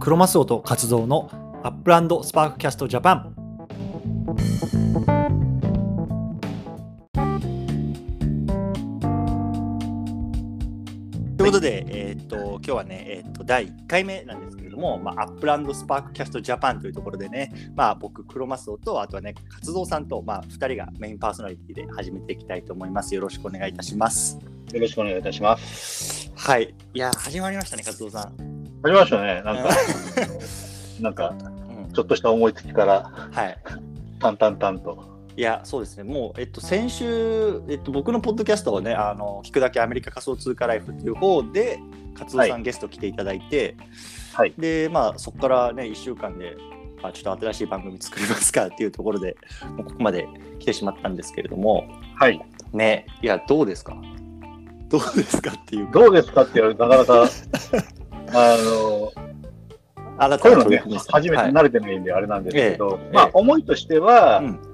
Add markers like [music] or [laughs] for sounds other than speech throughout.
クロマスオと活動の Upland Sparkcast Japan ということで、えーっと今日はね、えーっと第1回目なんですけれども、まあ、 Upland Sparkcast Japan というところでね、まあ、僕、クロマスオと、あとはね、活動さんと、まあ、2人がメインパーソナリティで始めていきたいと思います。よろしくお願いいたします。よろしくお願いいたします。はい。いや、始まりましたね、活動さん。始めましたね。なんか、なんか、うん、ちょっとした思いつきから、はい。淡々々と。いや、そうですね、もう、えっと、先週、えっと、僕のポッドキャストをね、あの聞くだけアメリカ仮想通貨ライフっていう方で、活動さん、はゲスト来ていただいて、はい。で、まあ、そこからね、1週間で、あ、ちょっと新しい番組作りますかっていうところで、もうここまで来てしまったんですけれども、はい。ね、いや、どうですか？どうですかっていうか、どうですかって言われなかなか、あの、あなたこういうのね初めて慣れてないんであれなんですけど、ええまあ、思いとしては、うん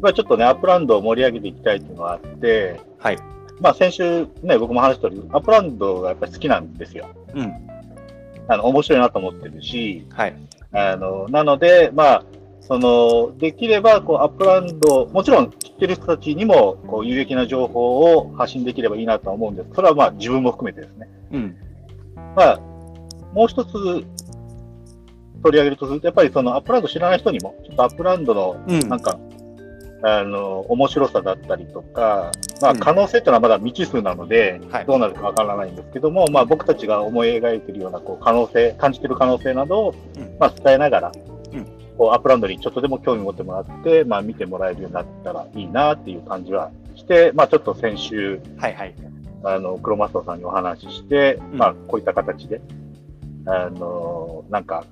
まあ、ちょっとね、 Upland を盛り上げていきたいっていうのがあって、はい。まあ、先週ね、僕も話した通り、 Upland がやっぱり好きなんですよ。うん。あの、面白いなと思ってるし、はい。あの、なので、まあ、その、できれば、こう、 Upland、もちろん知ってる人たちにも、こう、有益な情報を発信できればいいなとは思うんです。それはまあ、自分も含めてですね。うん。まあ、もう一つ取り上げるとすると、やっぱりその Upland 知らない人にも、ちょっと Upland の、うん。なんか、あの、面白さだったりとか、まあ、うん。可能性っていうのはまだ未知数なので、はい。どうなるかわからないんですけども、まあ、僕たちが思い描いているような、こう、可能性、感じている可能性などを、うん。まあ、伝えながら、うん。こう、 Upland にちょっとでも興味持ってもらって、まあ、見てもらえるようになったらいいなっていう感じはして、まあ、ちょっと先週、はいはい。あの、クロマストさんにお話しして、うん。まあ、こういった形で、あの、なんか、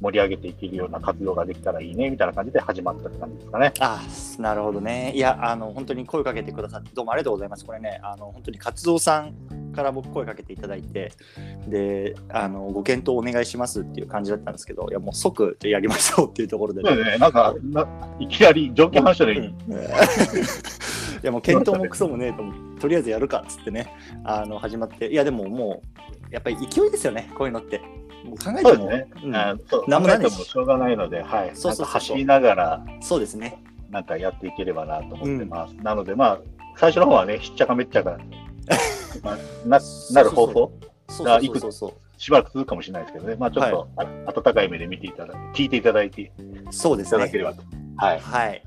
盛り上げていけるような活動ができたらいいね、みたいな感じで始まったって感じですかね。あなるほどね。いや、あの、本当に声かけてくださって、どうもありがとうございます。これね、あの、本当に活動さんから僕声かけていただいて、で、あの、ご検討お願いしますっていう感じだったんですけど、いや、もう即、やりましょうっていうところでそうですね、なんか、ないきなり条件反射で、うんいやもう検討もクソもねえと思ってとりあえずやるかっつってねあの始まっていやでももうやっぱり勢いですよねこういうのって考えてもね。うんあそうなんもないし考えてもしょうがないので、はい。そうそう走りながら、そうですねなんかやっていければなと思ってます。なので、まあ、最初の方はね、しっちゃかめっちゃか、まあ、ななる放送そうそうそうそうそうしばらく続くかもしれないですけどね、まあ、ちょっと、あ温かい目で見ていただいて、聞いていただいていそうですねただければと。はい。はい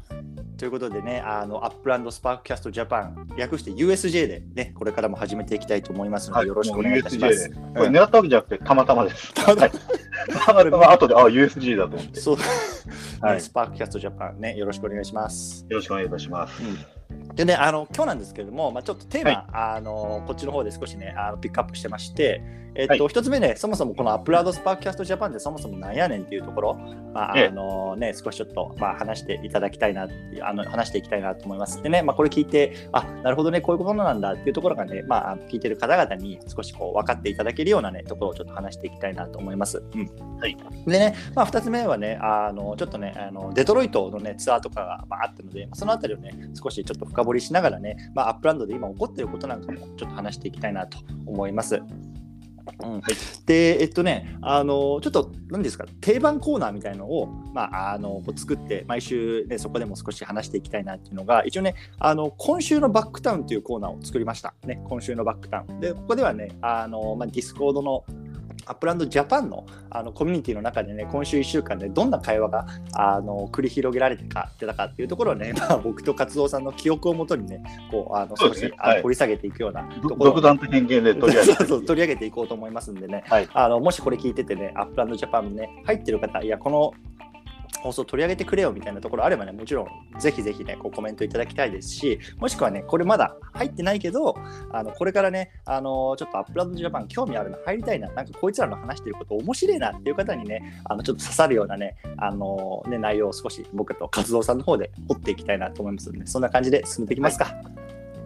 ということでね、あの Upland Sparkcast Japan、略して USJ でね、これからも始めていきたいと思いますので、はいよろしくお願いいたしま USJ すで。これ狙ったわけじゃなくて、たまたまです。[laughs] たまたまはい後で、あ、USG だと思って。そう、はいね Sparkcast Japan ね、よろしくお願いします。よろしくお願いいたします。でね、あの今日なんですけれども、まあ、ちょっとテーマ、はい。あのこっちの方で少しねあのピックアップしてまして、えっとはい。一つ目ね、そもそもこの Upland Sparkcast Japan ってそもそもなんやねんっていうところ、まあええ。あのね、少しちょっと、まあ、話していただきたいなあの話していきたいなと思います。でね、まあ、これ聞いて、あなるほどね、こういうことなんだっていうところがね、まあ、聞いてる方々に少しこう分かっていただけるようなね、ところをちょっと話していきたいなと思います。うん。はい。でね、まあ、2つ目はね、あのちょっとねあの、デトロイトの、ね、ツアーとかが、まあ、あったので、そのあたりをね、少しちょっと深深掘りしながらね、まあ、 Upland で今起こっていることなんかもちょっと話していきたいなと思います。うんはいで、えっとね、あのちょっと、何ですか、定番コーナーみたいのを、まあ、あのこう作って、毎週、ね、そこでも少し話していきたいなっていうのが、一応ね、あの今週のバックタウンというコーナーを作りました。ね、今週のバックタウン。で、ここではね、あのまあ、ディスコードのアップランドジャパンのあのコミュニティの中でね、今週1週間でどんな会話があの繰り広げられてたかっていうところをね、[laughs] まあ、僕と勝野さんの記憶をもとにね、こうあの少し、ね。はいあの掘り下げていくようなところを独断と偏見で取り上げてそうそう取り上げていこうと思いますんでね、はい。あのもしこれ聞いててね、アップランドジャパンね、入ってる方、いや、この放送取り上げてくれよみたいなところあればね、もちろんぜひぜひね、こうコメントいただきたいですし、もしくはね、これまだ入ってないけど、あのこれからね、あのちょっとアップランドジャパン興味あるな、入りたいな、なんかこいつらの話してること面白いなっていう方にね、あのちょっと刺さるようなね、あのね内容を少し僕と勝野さんの方で掘っていきたいなと思いますので、そんな感じで進めていきますか。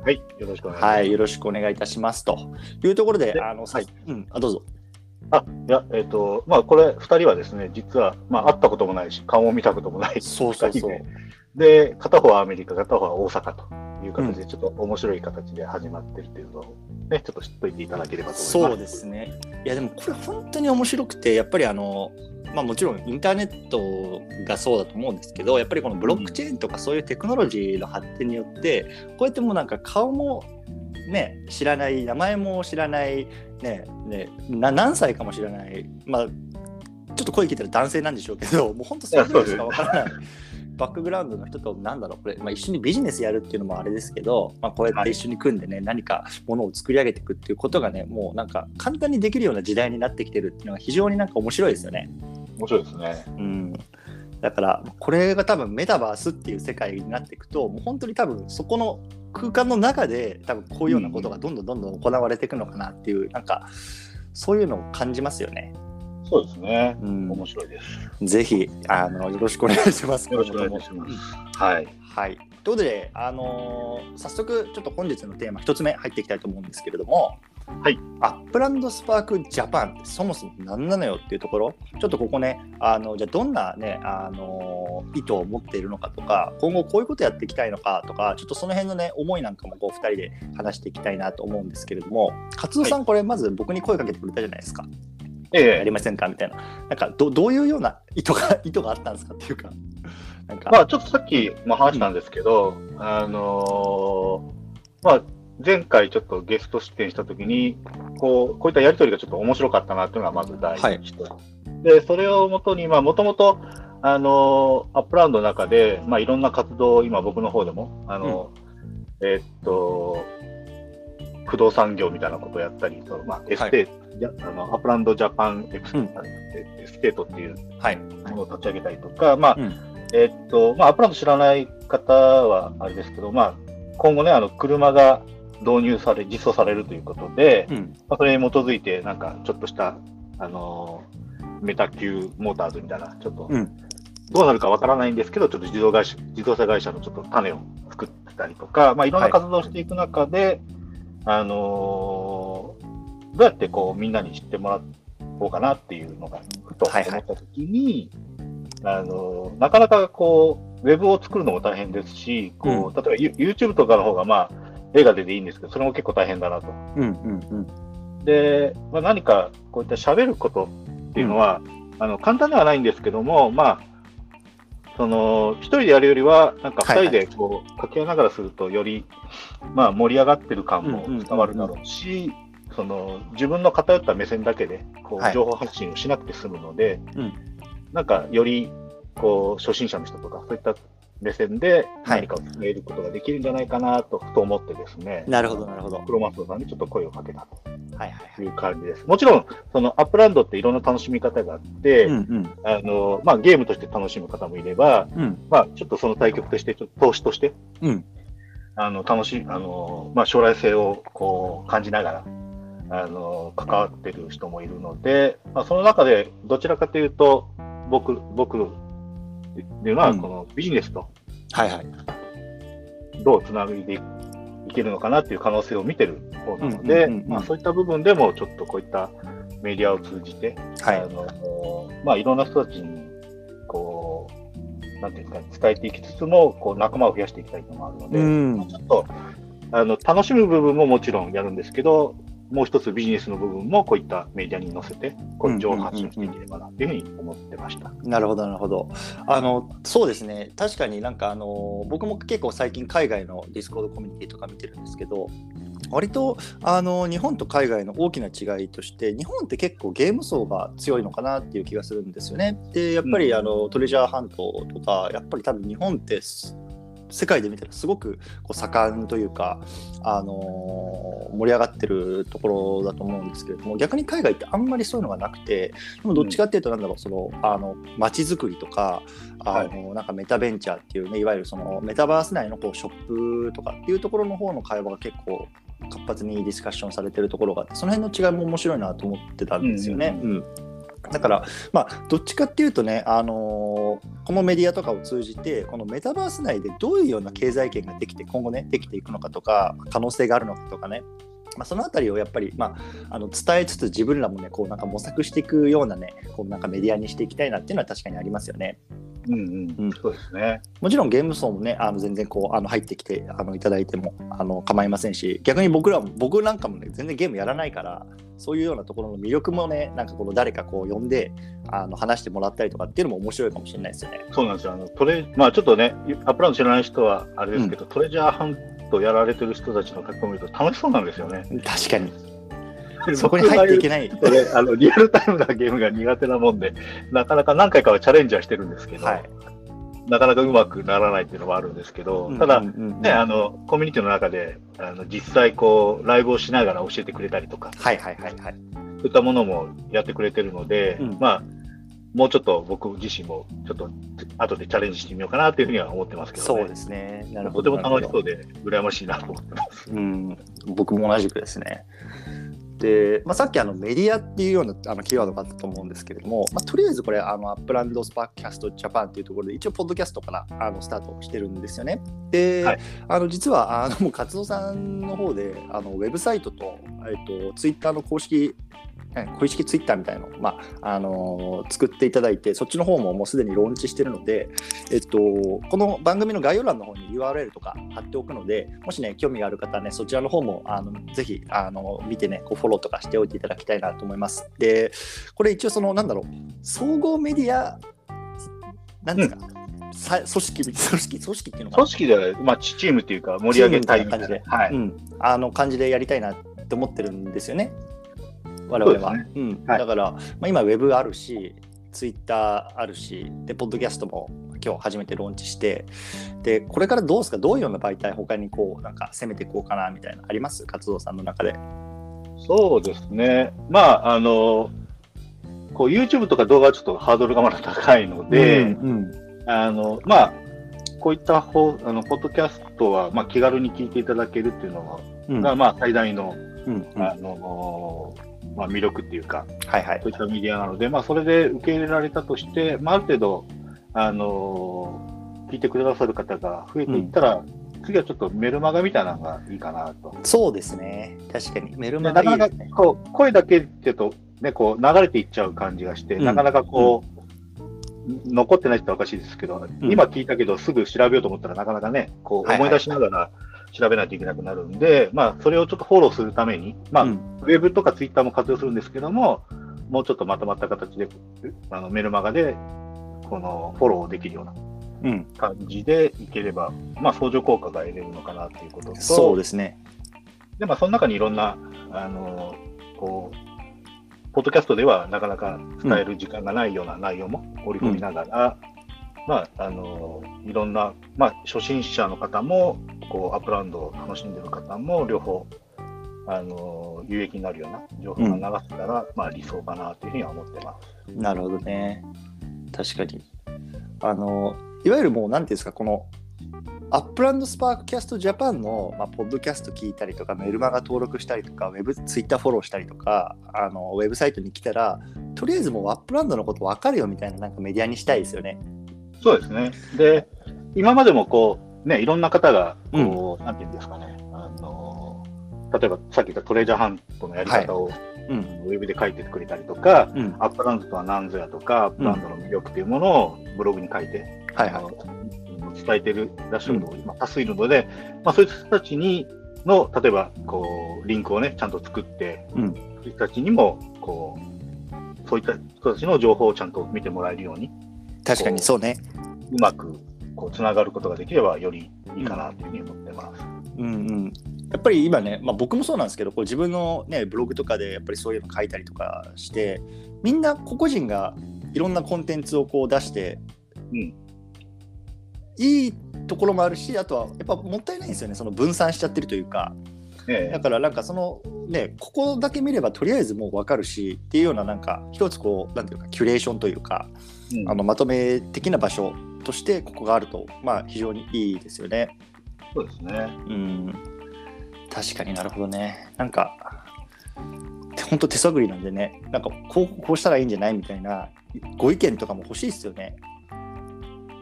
はい。よろしくお願いします。はい、よろしくお願いいたしますというところで、であの、さはいうん、あどうぞ。あ、いや、えっ、と、まあ、これ、二人はですね、実は、まあ、会ったこともないし、顔も見たこともない。そうそうそう。で、片方はアメリカ、片方は大阪という形で、ちょっと面白い形で始まってるっていうのを、ね、ちょっと知っといていただければと思います。そうですね。いやでもこれ本当に面白くてやっぱりあのまあ、もちろんインターネットがそうだと思うんですけどやっぱりこのブロックチェーンとかそういうテクノロジーの発展によってこうやってもうなんか顔もね知らない名前も知らないねね何歳かも知らないまあちょっと声聞いたら男性なんでしょうけど [laughs] もう本当それぐらいしかわからない。バックグラウンドの人となんだろうこれ、まあ、一緒にビジネスやるっていうのもあれですけど、まあ、こうやって一緒に組んでね、はい、何かものを作り上げていくっていうことがねもうなんか簡単にできるような時代になってきてるっていうのは非常になんか面白いですよね。面白いですね。うんだからこれが多分メタバースっていう世界になっていくともう本当に多分そこの空間の中で多分こういうようなことがどんどんどんどん行われていくのかなっていう、うん、なんかそういうのを感じますよね。そうですね。うん、面白いです。ぜひあのよろしくお願いします。よろしくお願いします。はい。はい。ということで、あのー、早速ちょっと本日のテーマ一つ目入っていきたいと思うんですけれども、はい、アップランドスパークジャパンってそもそも何なのよっていうところちょっとここねあのじゃあどんなねあの意図を持っているのかとか今後こういうことやっていきたいのかとかちょっとその辺のね思いなんかもこう2人で話していきたいなと思うんですけれども勝野さん、はい、これまず僕に声かけてくれたじゃないですか。ええ、やりませんかみたいな。なんかどどういうような意図が [laughs] 意図があったんですかっていうか。なんかまあちょっとさっきも話したんですけど、うん、あのー、まあ前回ちょっとゲスト出演したときに、こう、こういったやりとりがちょっと面白かったなというのがまず第一と、はい、で、それをもとに、まあ、もともと、あの、アップランドの中で、まあ、いろんな活動を今僕の方でも、あの、うん、えー、っと、不動産業みたいなことをやったり、そのまあ、エステ、はい、あのアップランドジャパンエクス,、うん、エステートっていうものを立ち上げたりとか、まあ、うん、えー、っと、まあ、アップランド知らない方はあれですけど、まあ、今後ね、あの、車が導入され、実装されるということで、うん、まあ、それに基づいて、なんかちょっとした、あのー、メタ級モーターズみたいな、ちょっと、どうなるかわからないんですけど、ちょっと自動会社自動車会社のちょっと種を作ってたりとか、まあ、いろんな活動をしていく中で、はい、あのー、どうやってこうみんなに知ってもらおうかなっていうのが、ふと思ったときに、はいはい、あのー、なかなかこう、ウェブを作るのも大変ですし、こう、例えば YouTube とかの方が、まあ、絵が出ていいんですけど、それも結構大変だなと。うんうんうん、で、まあ、何かこういった喋ることっていうのは、うん、あの簡単ではないんですけども、まあ、その一人でやるよりは、なんか二人でこう、掛け合いながらすると、より、まあ、盛り上がってる感も伝わるだろうし、その自分の偏った目線だけでこう情報発信をしなくて済むので、はい、なんかよりこう初心者の人とか、そういった目線で何かを伝えることができるんじゃないかなと、ふと思ってですね、なるほど、なるほど。プロマストさんにちょっと声をかけたという感じです。もちろん、そのアップランドっていろんな楽しみ方があって、うんうん、あのまあ、ゲームとして楽しむ方もいれば、うん、まあ、ちょっとその対局として、ちょっと投資として、うん、あの楽しい、あのまあ、将来性をこう感じながら、あの関わってる人もいるので、まあ、その中でどちらかというと、僕、僕っていうのは、このビジネスと、はいはい。どうつなげていけるのかなっていう可能性を見てる方なので、まあ、そういった部分でも、ちょっとこういったメディアを通じて、はい、あのまあ、いろんな人たちに、こう、なんていうんですか、伝えていきつつも、こう仲間を増やしていきたいのもあるので、うん、ちょっとあの楽しむ部分ももちろんやるんですけど、もう一つビジネスの部分もこういったメディアに載せて、こう情報発信していければなというふうに思ってました。なるほど、なるほど。あのそうですね、確かになんかあの僕も結構最近海外のディスコードコミュニティとか見てるんですけど、割とあの日本と海外の大きな違いとして日本って結構ゲーム層が強いのかなっていう気がするんですよね。でやっぱりあの、トレジャーハントとかやっぱり多分日本って世界で見たらすごくこう盛んというか、あのー、盛り上がってるところだと思うんですけれども逆に海外ってあんまりそういうのがなくてでもどっちかっていうとなんだろうそのあの街づくりとかあの、なんかメタベンチャーっていうねいわゆるそのメタバース内のこうショップとかっていうところの方の会話が結構活発にディスカッションされてるところがあってその辺の違いも面白いなと思ってたんですよね。うん、うんだから、まあ、どっちかっていうとね、あのー、このメディアとかを通じて、このメタバース内でどういうような経済圏ができて、今後ね、できていくのかとか、可能性があるのかとかね、まあ、そのあたりをやっぱり、まあ、あの伝えつつ自分らもねこうなんか模索していくようなねこうなんかメディアにしていきたいなっていうのは確かにありますよね。うんうん、うんそうですね。もちろんゲーム層もねあの全然こうあの入ってきてあのいただいてもあの構いませんし逆に僕らも僕なんかもね全然ゲームやらないからそういうようなところの魅力もねなんかこの誰かこう呼んであの話してもらったりとかっていうのも面白いかもしれないですよね。そうなんですよ。あのトレまあちょっとね、アップランド知らない人はあれですけど、トレジャーハントやられてる人たちの書き込みと楽しそうなんですよね。確かにそこに入っていけない。僕はあのリアルタイムなゲームが苦手なもんで、なかなか何回かはチャレンジはしてるんですけど、はいなかなかうまくならないっていうのはあるんですけど、ただ、ね、あの、コミュニティの中で、あの、実際こう、ライブをしながら教えてくれたりとか、はいはいはいはい。そういったものもやってくれてるので、うんまあ、もうちょっと僕自身も、ちょっと、後でチャレンジしてみようかなというふうには思ってますけどね。そうですね。なるほど。とても楽しそうで。で、羨ましいなと思ってます。うん、僕も同じくですね。で、まあ、さっきあのメディアっていうようなあのキーワードがあったと思うんですけれども、まあ、とりあえずこれあのアップランドスパークキャストジャパンっていうところで一応ポッドキャストからあのスタートしてるんですよね。で、はいあの実はあのもう勝野さんの方であのウェブサイトと,、えっとツイッターの公式え公式ツイッターみたいなのを、まああのー作っていただいてそっちの方ももうすでにローンチしてるので、えっと、この番組の概要欄の方に URL とか貼っておくのでもしね興味がある方はねそちらの方もあのぜひあの見てねこうフォローとかしておいていただきたいなと思います。でこれ一応そのなんだろう総合メディアなんですか、さ組織組織組織っていうのかな？組織では、まあ、チチームっていうか、盛り上げたいみたいな。チームみはい。うん、あの感じでやりたいなって思ってるんですよね、我々は。そうですうん。はい。だから、まあ、今、ウェブあるし、ツイッターあるし、で、ポッドキャストも今日初めてローンチして、で、これからどうですか、どういうような媒体、他にこう、なんか攻めていこうかなみたいな、あります？活動さんの中で。そうですね。まあ、あの、こう YouTube とか動画はちょっとハードルがまだ高いので、うんあの、まあ、こういったほあのポッドキャストは、まあ、気軽に聞いていただけるっていうのうん。が、まあ、最大の、うんうん。あの、まあ、魅力っていうか、はいはい。そういったメディアなので、まあ、それで受け入れられたとして、まあ、ある程度、あの聞いてくださる方が増えていったら、次はちょっとメルマガみたいなのがいいかなと。そうですね、確かに、メルマなかないかガいですね。こう声だけっていうと、ね、こう流れていっちゃう感じがして、うん。なかなかこう、残ってないっておかしいですけど、ん。今聞いたけど、すぐ調べようと思ったらなかなかね、こう思い出しながら調べないといけなくなるんで、まあ、それをちょっとフォローするために、まあ、うん。ウェブとかツイッターも活用するんですけども、もうちょっとまとまった形で、あのメルマガで、このフォローできるようなうん、感じでいければ、まあ、相乗効果が得れるのかなっていうことと、そうですね。で、まあ、その中にいろんな、あの、こう、ポッドキャストではなかなか伝える時間がないような内容も織り込みながら、まあ、あの、いろんな、まあ、初心者の方も、こう、アップランドを楽しんでる方も、両方、あの、有益になるような情報が流せたら、まあ、理想かなというふうには思ってます。なるほどね。確かに。あの、いわゆるもう、なんていうんですか、この、アップランドスパークキャストジャパンの、まあ、ポッドキャスト聞いたりとか、メルマガ登録したりとか、ウェブ、ツイッターフォローしたりとか、あの、ウェブサイトに来たら、とりあえずもうアップランドのこと分かるよみたいな、なんかメディアにしたいですよね。そうですね。で、今までもこう、ね、いろんな方が、こう、なんていうんですかね、あの、例えばさっき言ったトレジャーハントのやり方を、うん。ウェブで書いてくれたりとか、うん。アップランドとは何ぞやとか、アップランドの魅力というものをブログに書いて、はい伝えてるらっしゃるのが今多数いるので、まあ、そういう人たちにの、例えば、こう、リンクをね、ちゃんと作って、うん。そういう人たちにも、こう、そういった人たちの情報をちゃんと見てもらえるように、確かにそうね。うまく、こう、つながることができれば、よりいいかなというふうに思ってます。うんうん。やっぱり今ね、まあ、僕もそうなんですけどこう自分の、ね、ブログとかでやっぱりそういうの書いたりとかしてみんな個々人がいろんなコンテンツをこう出して、うんいいところもあるしあとはやっぱもったいないんですよねその分散しちゃってるというかえだからなんかそのねここだけ見ればとりあえずもう分かるしっていうようななんか一つこうなんていうかキュレーションというかえうんあのまとめ的な場所としてここがあるとまあ非常にいいですよね。そうですね。うん、確かになるほどね。なんか、本当手探りなんでね、なんかこうこうしたらいいんじゃないみたいなご意見とかも欲しいですよね。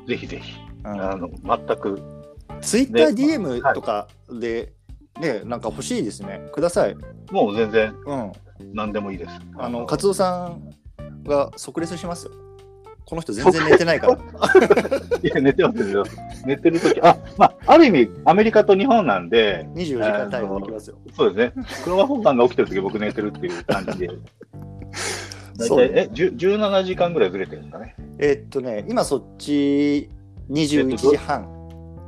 ぜひぜひ、うんあの、全く、ツイッターね DM とかで、ね、なんか欲しいですね。ください。もう全然うん。何でもいいです。あの、勝夫さんが即レスしますよ。この人全然寝てないから。[laughs] いや、寝てますよ。寝てるとき、あ、まあ、ある意味、アメリカと日本なんで、24時間タイムできますよ。そうですね。クロマフォンさんが起きてるとき僕寝てるっていう感じで。[laughs] 大そう体、え、10 17時間ぐらいずれてるんですかね。えーっとね、今そっち21時半、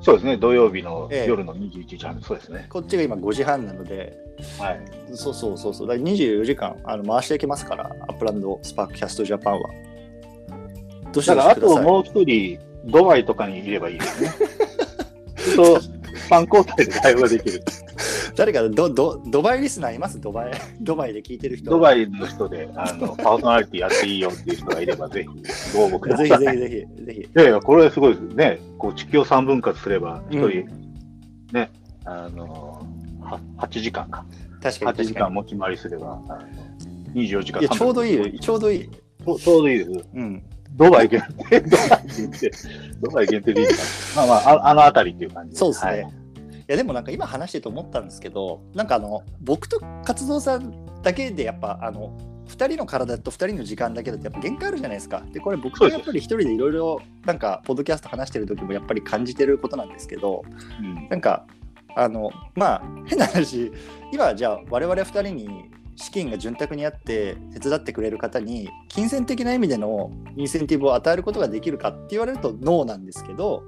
そうですね。土曜日のええ夜の21時半、そうですね。こっちが今5時半なので、はい。そうそうそうそう、だから24時間あの回していけますから、アップランドスパークキャストジャパンは。どしだか？ら、あ。ともう一人、ドバイとかにいればいいですね。[laughs] と、3交代で対話できる。誰かドドドバイリスナーいます？ドバイドバイで聞いてる人。ドバイの人で、あの、[laughs] パーソナリティやっていいよっていう人がいれば、ぜひ、ご応募ください。[laughs] ぜひぜひぜひぜひ。いやいや、これはすごいですね。こう地球を3分割すれば、一人、うんね、あのは8時間か。8確かに確か時間持ち回りすれば、あの24時間。に。いや、ちょうどいいよ3分ちょうどいい。ちょちょうどいいです。うん。ドバイ限定、ドバイ限定、ドバイ限定でいいかな。まあまあ、ああのあたりっていう感じそうですね。はいい、やでもなんか今話してて思ったんですけどなんかあの僕と活動さんだけでやっぱあの2人の体と2人の時間だけだとやっぱ限界あるじゃないですか。でこれ僕がやっぱり一人でいろいろなんかポッドキャスト話してる時もやっぱり感じてることなんですけどうんなんかあのまあ変な話今じゃあ我々2人に資金が潤沢にあって手伝ってくれる方に金銭的な意味でのインセンティブを与えることができるかって言われるとノーなんですけど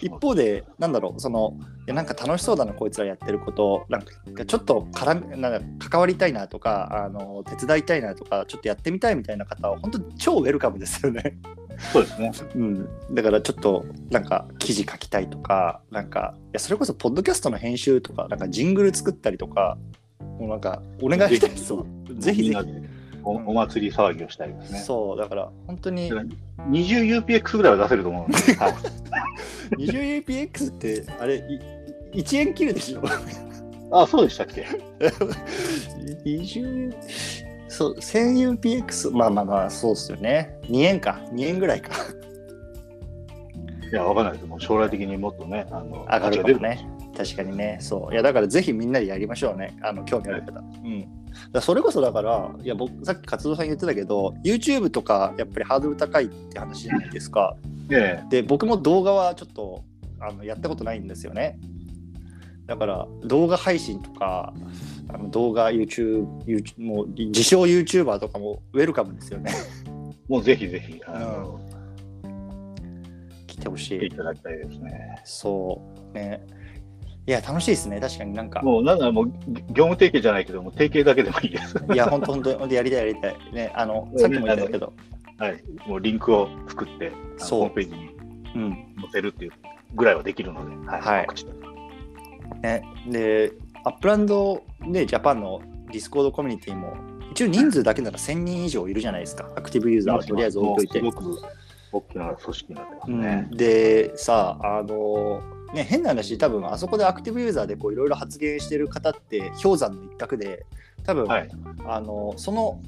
一方でなんだろうそのいやなんか楽しそうだなこいつらやってることなんかちょっと絡めなんか関わりたいなとかあの手伝いたいなとかちょっとやってみたいみたいな方は本当超ウェルカムですよね。そうですね。[laughs] うん、だからちょっとなんか記事書きたいとかなんかいやそれこそポッドキャストの編集とかなんかジングル作ったりとかもうなんかお願いしたいです。わぜひぜみんなでおお祭り騒ぎをしたいですひ、ね。そうだから本当に。20UPX ぐらいは出せると思うので、[laughs] はい。20UPX ってあれい1円切るでしょ？あ、そうでしたっけ？20そう 1000UPX まあまあまあそうっすよね。2円か。2円ぐらいか。いや、わかんないです。もう将来的にもっとね、あの、上がるかもね確かにね。そう。いやだからぜひみんなでやりましょうね。あの興味ある方、うん。だそれこそだからいや僕さっき活動さん言ってたけど YouTube とかやっぱりハードル高いって話じゃないですか。で僕も動画はちょっとあのやったことないんですよね。だから動画配信とかあの動画 YouTube, YouTube もう自称 YouTuber とかもウェルカムですよね。え [laughs] もうぜひぜひ、あの、来てほしい。来ていただきたいですね。そう。ねいや楽しいですね。確かになんか。もう、なんだろうもう、業務提携じゃないけども、提携だけでもいいです。いや本当本当やりたいやりたい。ねあのさっきも言ったけど。はい。もう、リンクを作って、ホームページにうん。載せるっていうぐらいはできるので、はい。はい。告知とね、で、アップランド、ね、ジャパンのディスコードコミュニティも、一応人数だけなら1000人以上いるじゃないですか、アクティブユーザーはとりあえず置いといて。すごく大きな組織になってますうね。ん、で、さあ、のね、変な話、多分あそこでアクティブユーザーでこういろいろ発言してる方って、氷山の一角で、多分、はい。あのその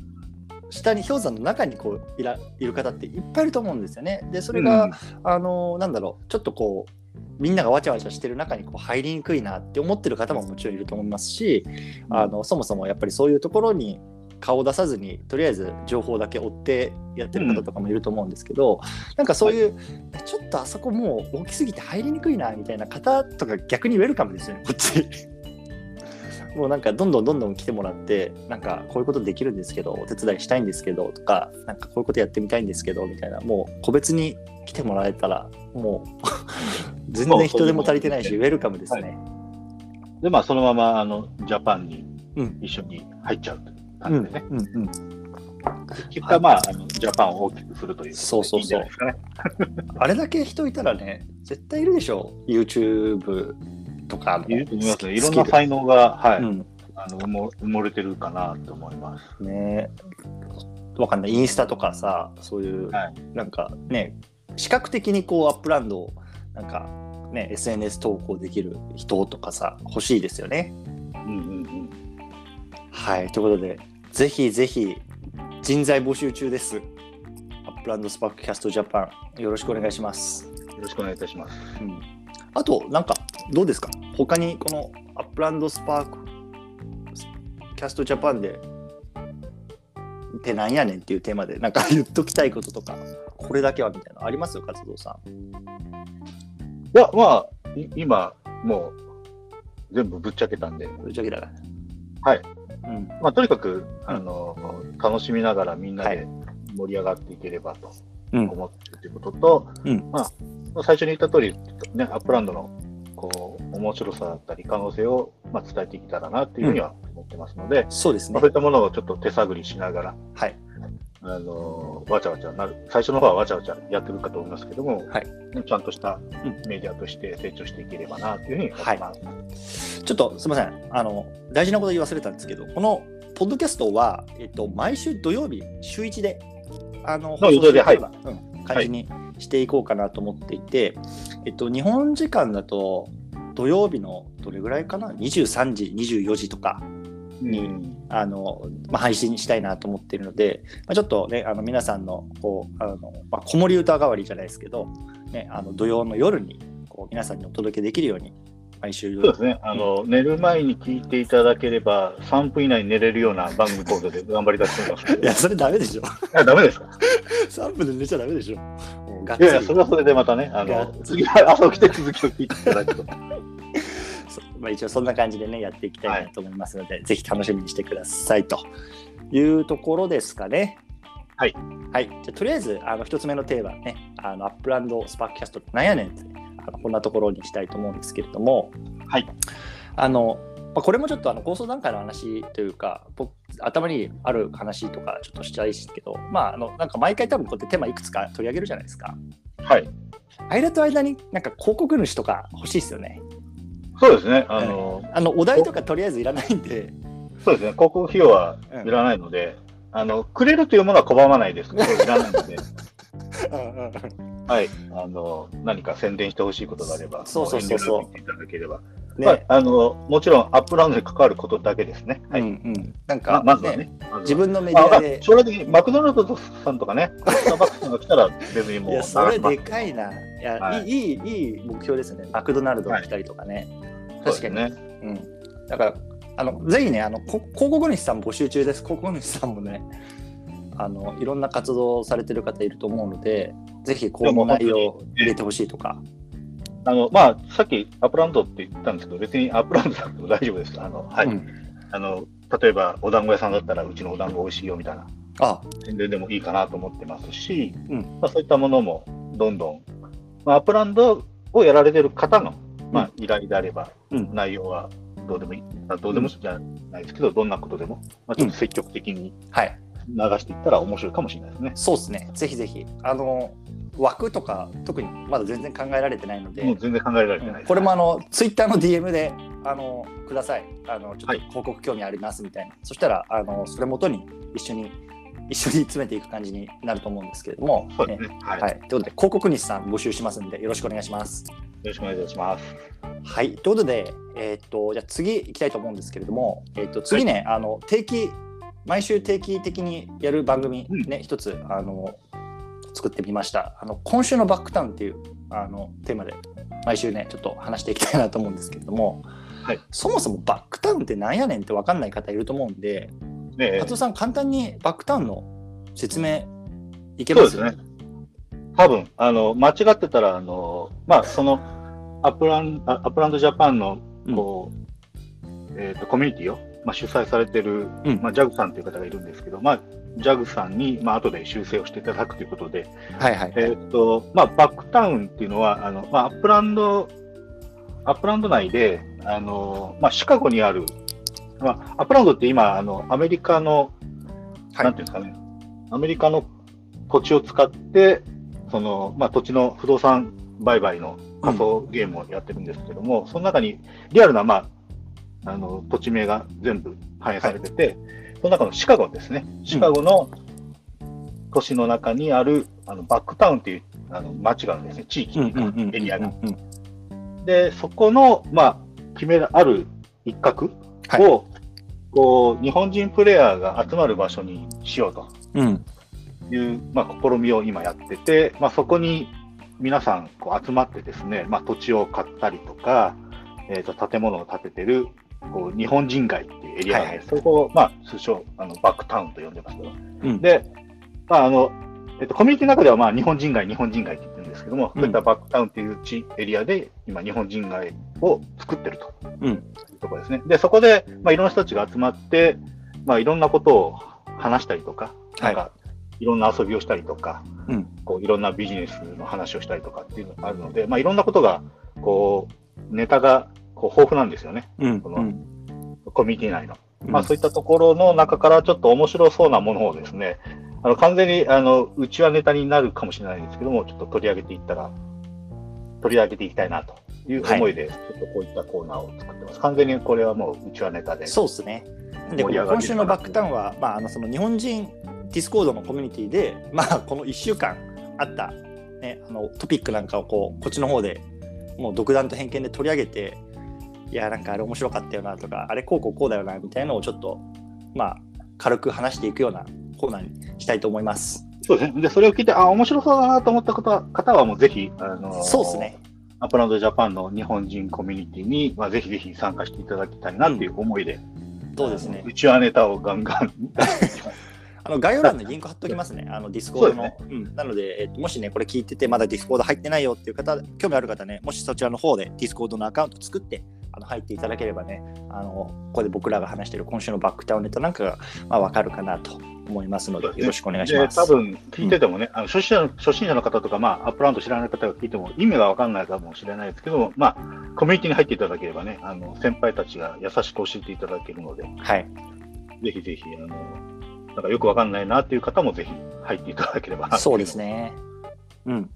下に氷山の中にこういらいる方っていっぱいいると思うんですよね。で、それが、うんあのなんだろうちょっとこうみんながわちゃわちゃしてる中にこう入りにくいなって思ってる方ももちろんいると思いますし、あのそもそもやっぱりそういうところに顔を出さずにとりあえず情報だけ追ってやってる方とかもいると思うんですけど、なんかそういう、ちょっとあそこもう大きすぎて入りにくいなみたいな方とか逆にウェルカムですよねこっち。[laughs] もうなんかどんどんどんどん来てもらってなんかこういうことできるんですけどお手伝いしたいんですけどとかなんかこういうことやってみたいんですけどみたいな。もう個別に来てもらえたらもう [laughs] 全然人手も足りてないしウェルカムですね。で、まあ、そのまま、あの、ジャパンにうん。一緒に入っちゃうと。いううん感じでね。うんうん結果、まあ、あの、ジャパンを大きくするというそうそうそういいね。あれだけ人いたらね絶対いるでしょ YouTube とかのいると思いますね。いろんな才能が、はい、うんあの埋も埋もれてるかなと思います。ねわかんないインスタとかさそういう、はいなんかね視覚的にこうアップランドをなんかね SNS 投稿できる人とかさ欲しいですよね。うんうんうん。はいということでぜひぜひ人材募集中です。アップランドスパークキャストジャパンよろしくお願いします。よろしくお願いいたします。うん、あとなんかどうですか？他にこのアップランドスパークキャストジャパンでってなんやねんっていうテーマでなんか言っときたいこととかこれだけはみたいなのあります？よ、活動さん。いや、まあ、い今、もう、全部ぶっちゃけたんで、ぶっちゃけだから。はい。うん。まあ、とにかく、あの、楽しみながらみんなで盛り上がっていければとうん。思ってるということと、うんまあ、最初に言った通り、ね、アップランドの、こう、面白さだったり、可能性を、まあ、伝えていけたらなっていうふうには思ってますので、そうですねまあそうい。ったものをちょっと手探りしながら、はい。あのわちゃわちゃなる、最初の方はわちゃわちゃやってるかと思いますけども、はい。ちゃんとしたうん。メディアとして成長していければなというふうに思います。ちょっとすみません。あの、大事なこと言い忘れたんですけど、このポッドキャストは、えっと、毎週土曜日、週1で、あの、放送していうん、感じにしていこうかなと思っていて、えっと、日本時間だと、土曜日のどれぐらいかな、23時、24時とかに、うんあのまあ、配信したいなと思っているので、まあ、ちょっとね、あの皆さんのこうあの、まあ、子守歌代わりじゃないですけど、ね、あの土曜の夜にこう皆さんにお届けできるように、毎週、そうですね、あの、寝る前に聞いていただければ、3分以内に寝れるような番組構造で頑張り出してます。[laughs] いや、それダメでしょ。あダメですか？[laughs] 3分で寝ちゃダメでしょ。いやいや、それはそれでまたね、あの、次は朝起きて続きを聞いていただくと。そまあ、一応そんな感じでね、やっていきたいなと思いますので、ぜひ楽しみにしてくださいというところですかね。はい。はい。じゃあとりあえず、あの、一つ目のテーマね、あの、アップランドスパークキャストってなんやねんって、あのこんなところにしたいと思うんですけれども、はい。あの、まあ、これもちょっとあの構想段階の話というか、僕頭にある話とかちょっとしたいですけど、まあ、あのなんか毎回多分こうやってテーマいくつか取り上げるじゃないですか。はい。間と間になんか広告主とか欲しいですよね。そうですね、あの、あのお題とかとりあえずいらないんで、そうですね、広告費用はいらないので、あの、くれるというものは拒まないです。けど、いらないので、はい、あの、何か宣伝してほしいことがあれば、そうそうそうそう。いただければ。ね、まあ、あの、もちろんアップラウンドに関わることだけですね。はい。うんうん、なんまか、まずはね。まずは自分のメデまあィアで、将来的にマクドナルドさんとかね、スターバックスさんが来たら別にもういや、それでかいな。いや、はいい、いい、いい目標ですね。マクドナルドが来たりとかね。確かに。そうん。だから、あの、ぜひね、あの、こ広告主さん募集中です。広告主さんもね、あの、いろんな活動をされてる方いると思うので、ぜひ、こういう内容を入れてほしいとか。あの、まあ、さっきアップランドって言ったんですけど、別にアップランドなくても大丈夫です。あの、はい。うんあの、例えば、お団子屋さんだったら、うちのお団子美味しいよみたいなあ、宣伝でもいいかなと思ってますし、うんまあ、そういったものもどんどん、まあ、アップランドをやられてる方の、まあ、依頼であれば、うん内容はどうでもいい、あどうでもじゃないですけど、どんなことでも、まあ、ちょっと積極的にはい。流していったら面白いかもしれないですね。そうですね。ぜひぜひ。あの、枠とか、特にまだ全然考えられてないので、もう全然考えられてないです。これもあのツイッターの DM であのくださいあのちょっとはい広告興味ありますみたいな、そしたらあのそれ元に一緒に一緒に詰めていく感じになると思うんですけれども、そうですね。はい。はい、ということで広告主さん募集しますんでよろしくお願いします。よろしくお願いします。はい、ということで、えーっとじゃあ次行きたいと思うんですけれども、えーっと次ね、あの定期毎週定期的にやる番組うんね、一つあの作ってみました。あの今週のバックタウンっていうあのテーマで毎週ねちょっと話していきたいなと思うんですけれども、はい。そもそもバックタウンってなんやねんって分かんない方いると思うんでねえ。松尾さん簡単にバックタウンの説明いけます？すね。多分、あの、間違ってたら、あの、まあ、その、アップラン、あアップランドジャパンの、こう、えっ、と、コミュニティを、まあ、主催されてる、うん。まあ、ジャグさんという方がいるんですけど、まあ、ジャグさんに、まあ、後で修正をしていただくということで、はいはい、えっ、と、まあ、バックタウンっていうのは、あの、まあ、アップランド、アップランド内で、あの、まあ、シカゴにある、まあ、アップランドって今、あの、アメリカの、はい。なんていうんですかね、アメリカの土地を使って、その、まあ、土地の不動産売買の仮想ゲームをやってるんですけども、その中にリアルな、まあ、あの、土地名が全部反映されてて、その中のシカゴですね。シカゴの都市の中にある、あの、バックタウンっていう、あの、町があるんですね。地域うんうんうんうんエリアが。うんで、そこの、まあ、決める、ある一角を、はいこう、日本人プレイヤーが集まる場所にしようと。うんいう、まあ、試みを今やってて、まあ、そこに皆さんこう集まってですね、まあ、土地を買ったりとか、えー、と建物を建ててるこう日本人街っていうエリアなんです、そこを、まあ、通称あのバックタウンと呼んでますけど、うん。で、まあ、あのえっと、コミュニティの中では、まあ、日本人街、日本人街って言ってるんですけども、うん。そういったバックタウンっていう地エリアで、今、日本人街を作ってると。うん。いうところですね。で、そこで、まあ、いろんな人たちが集まって、まあ、いろんなことを話したりとか、なんか、いろんな遊びをしたりとか、うん。こういろんなビジネスの話をしたりとかっていうのがあるので、まあ、いろんなことが、こう、ネタがこう豊富なんですよね、うん。このうん。コミュニティ内の。まあ、そういったところの中からちょっと面白そうなものをですね、あの完全にあの内輪ネタになるかもしれないんですけども、ちょっと取り上げていったら、取り上げていきたいなという思いで、ちょっとこういったコーナーを作ってます。完全にこれはもう内輪ネタで。そうですね。で、今週のバックタウンは、まあ、あのその日本人ディスコードのコミュニティで、[laughs] まあ、この1週間あった、ね、あのトピックなんかをこうこっちの方でもう独断と偏見で取り上げて、いや、なんかあれ面白かったよなとか、あれこうこうこうだよなみたいなのをちょっと、まあ、軽く話していくようなコーナーにしたいと思います。そうですね。で、それを聞いて、あ、面白そうだなと思った方は方はもうぜひ、あのーそうですね。アップランドジャパンの日本人コミュニティに、まあ、ぜひぜひ参加していただきたいなっていう思いで、そうですね。内輪ネタをガンガン。[laughs] あの概要欄にリンク貼っておきますね、[laughs] あのディスコードの。そううん、なので、えっと、もしね、これ聞いてて、まだディスコード入ってないよっていう方、興味ある方ね、もしそちらの方でディスコードのアカウント作って、あの入っていただければね、あのここで僕らが話している今週のバックタウンネタなんかが、まあ、分かるかなと思いますので、よろしくお願いしでます。多分聞いててもね、あの初心者の初心者の方とか、まあ、アップランド知らない方が聞いても意味が分かんないかもしれないですけども、まあ、コミュニティに入っていただければね、あの先輩たちが優しく教えていただけるので、はい。ぜひぜひ、あのなんかよく分かんないなっていう方もぜひ入っていただければなそうですね。うん。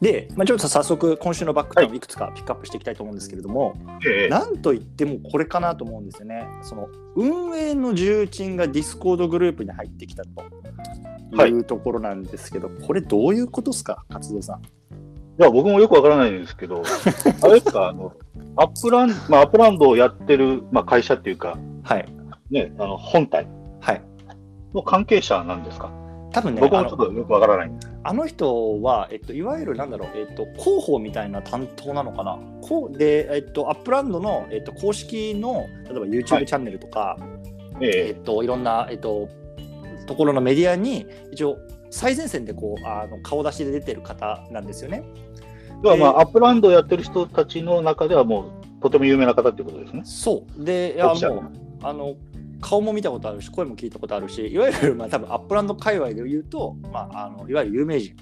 で、まあ、ちょっと早速、今週のバックタウンいくつかピックアップしていきたいと思うんですけれども、ええなんといってもこれかなと思うんですよね。その運営の重鎮がディスコードグループに入ってきたというところなんですけど、これどういうことですか、活動さん。いや、僕もよくわからないんですけど、[laughs] あれですか、あの、アップラン、まあ、アップランドをやってる、まあ、会社っていうか、はい。ね、あの、本体はい。の関係者なんですか？多分ね、僕もちょっとよくわからないんです。あの人は、えっと、いわゆるなんだろう、えっと、広報みたいな担当なのかな？こうで、えっと、アップランドの、えっと、公式の、例えば YouTube チはいャンネルとか、ええっと、いろんな、えっと、ところのメディアに、一応、最前線でこうあの顔出しで出てる方なんですよね。えでは、まあ、アップランドをやってる人たちの中ではもう、とても有名な方っていうことですね。そう。で、いやあの、顔も見たことあるし、声も聞いたことあるし、いわゆる、まあ、多分アップランド界隈で言うと、まあ、あのいわゆる有名人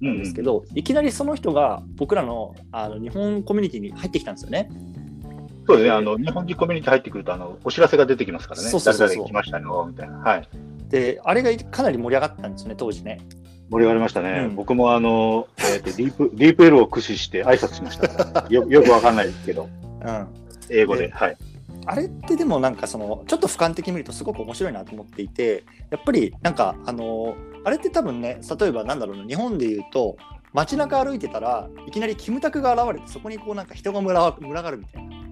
なんですけど、いきなりその人が僕らのあの日本コミュニティに入ってきたんですよね。そうですね、あの、日本人コミュニティ入ってくると、あの、お知らせが出てきますからね。そうそうそうそう来ましたよ、みたいな。はい。で、あれがかなり盛り上がったんですよね、当時ね。盛り上がりましたね。うん僕もあの、えっ、と、ディープ、[laughs] ディープ L を駆使して挨拶しましたね、よよくわかんないですけど、うん。英語で。ではい。あれってでもなんかそのちょっと俯瞰的に見るとすごく面白いなと思っていてやっぱりなんかあのあれって多分ね例えばなんだろうな日本で言うと街中歩いてたらいきなりキムタクが現れてそこにこうなんか人が群がるみたいな。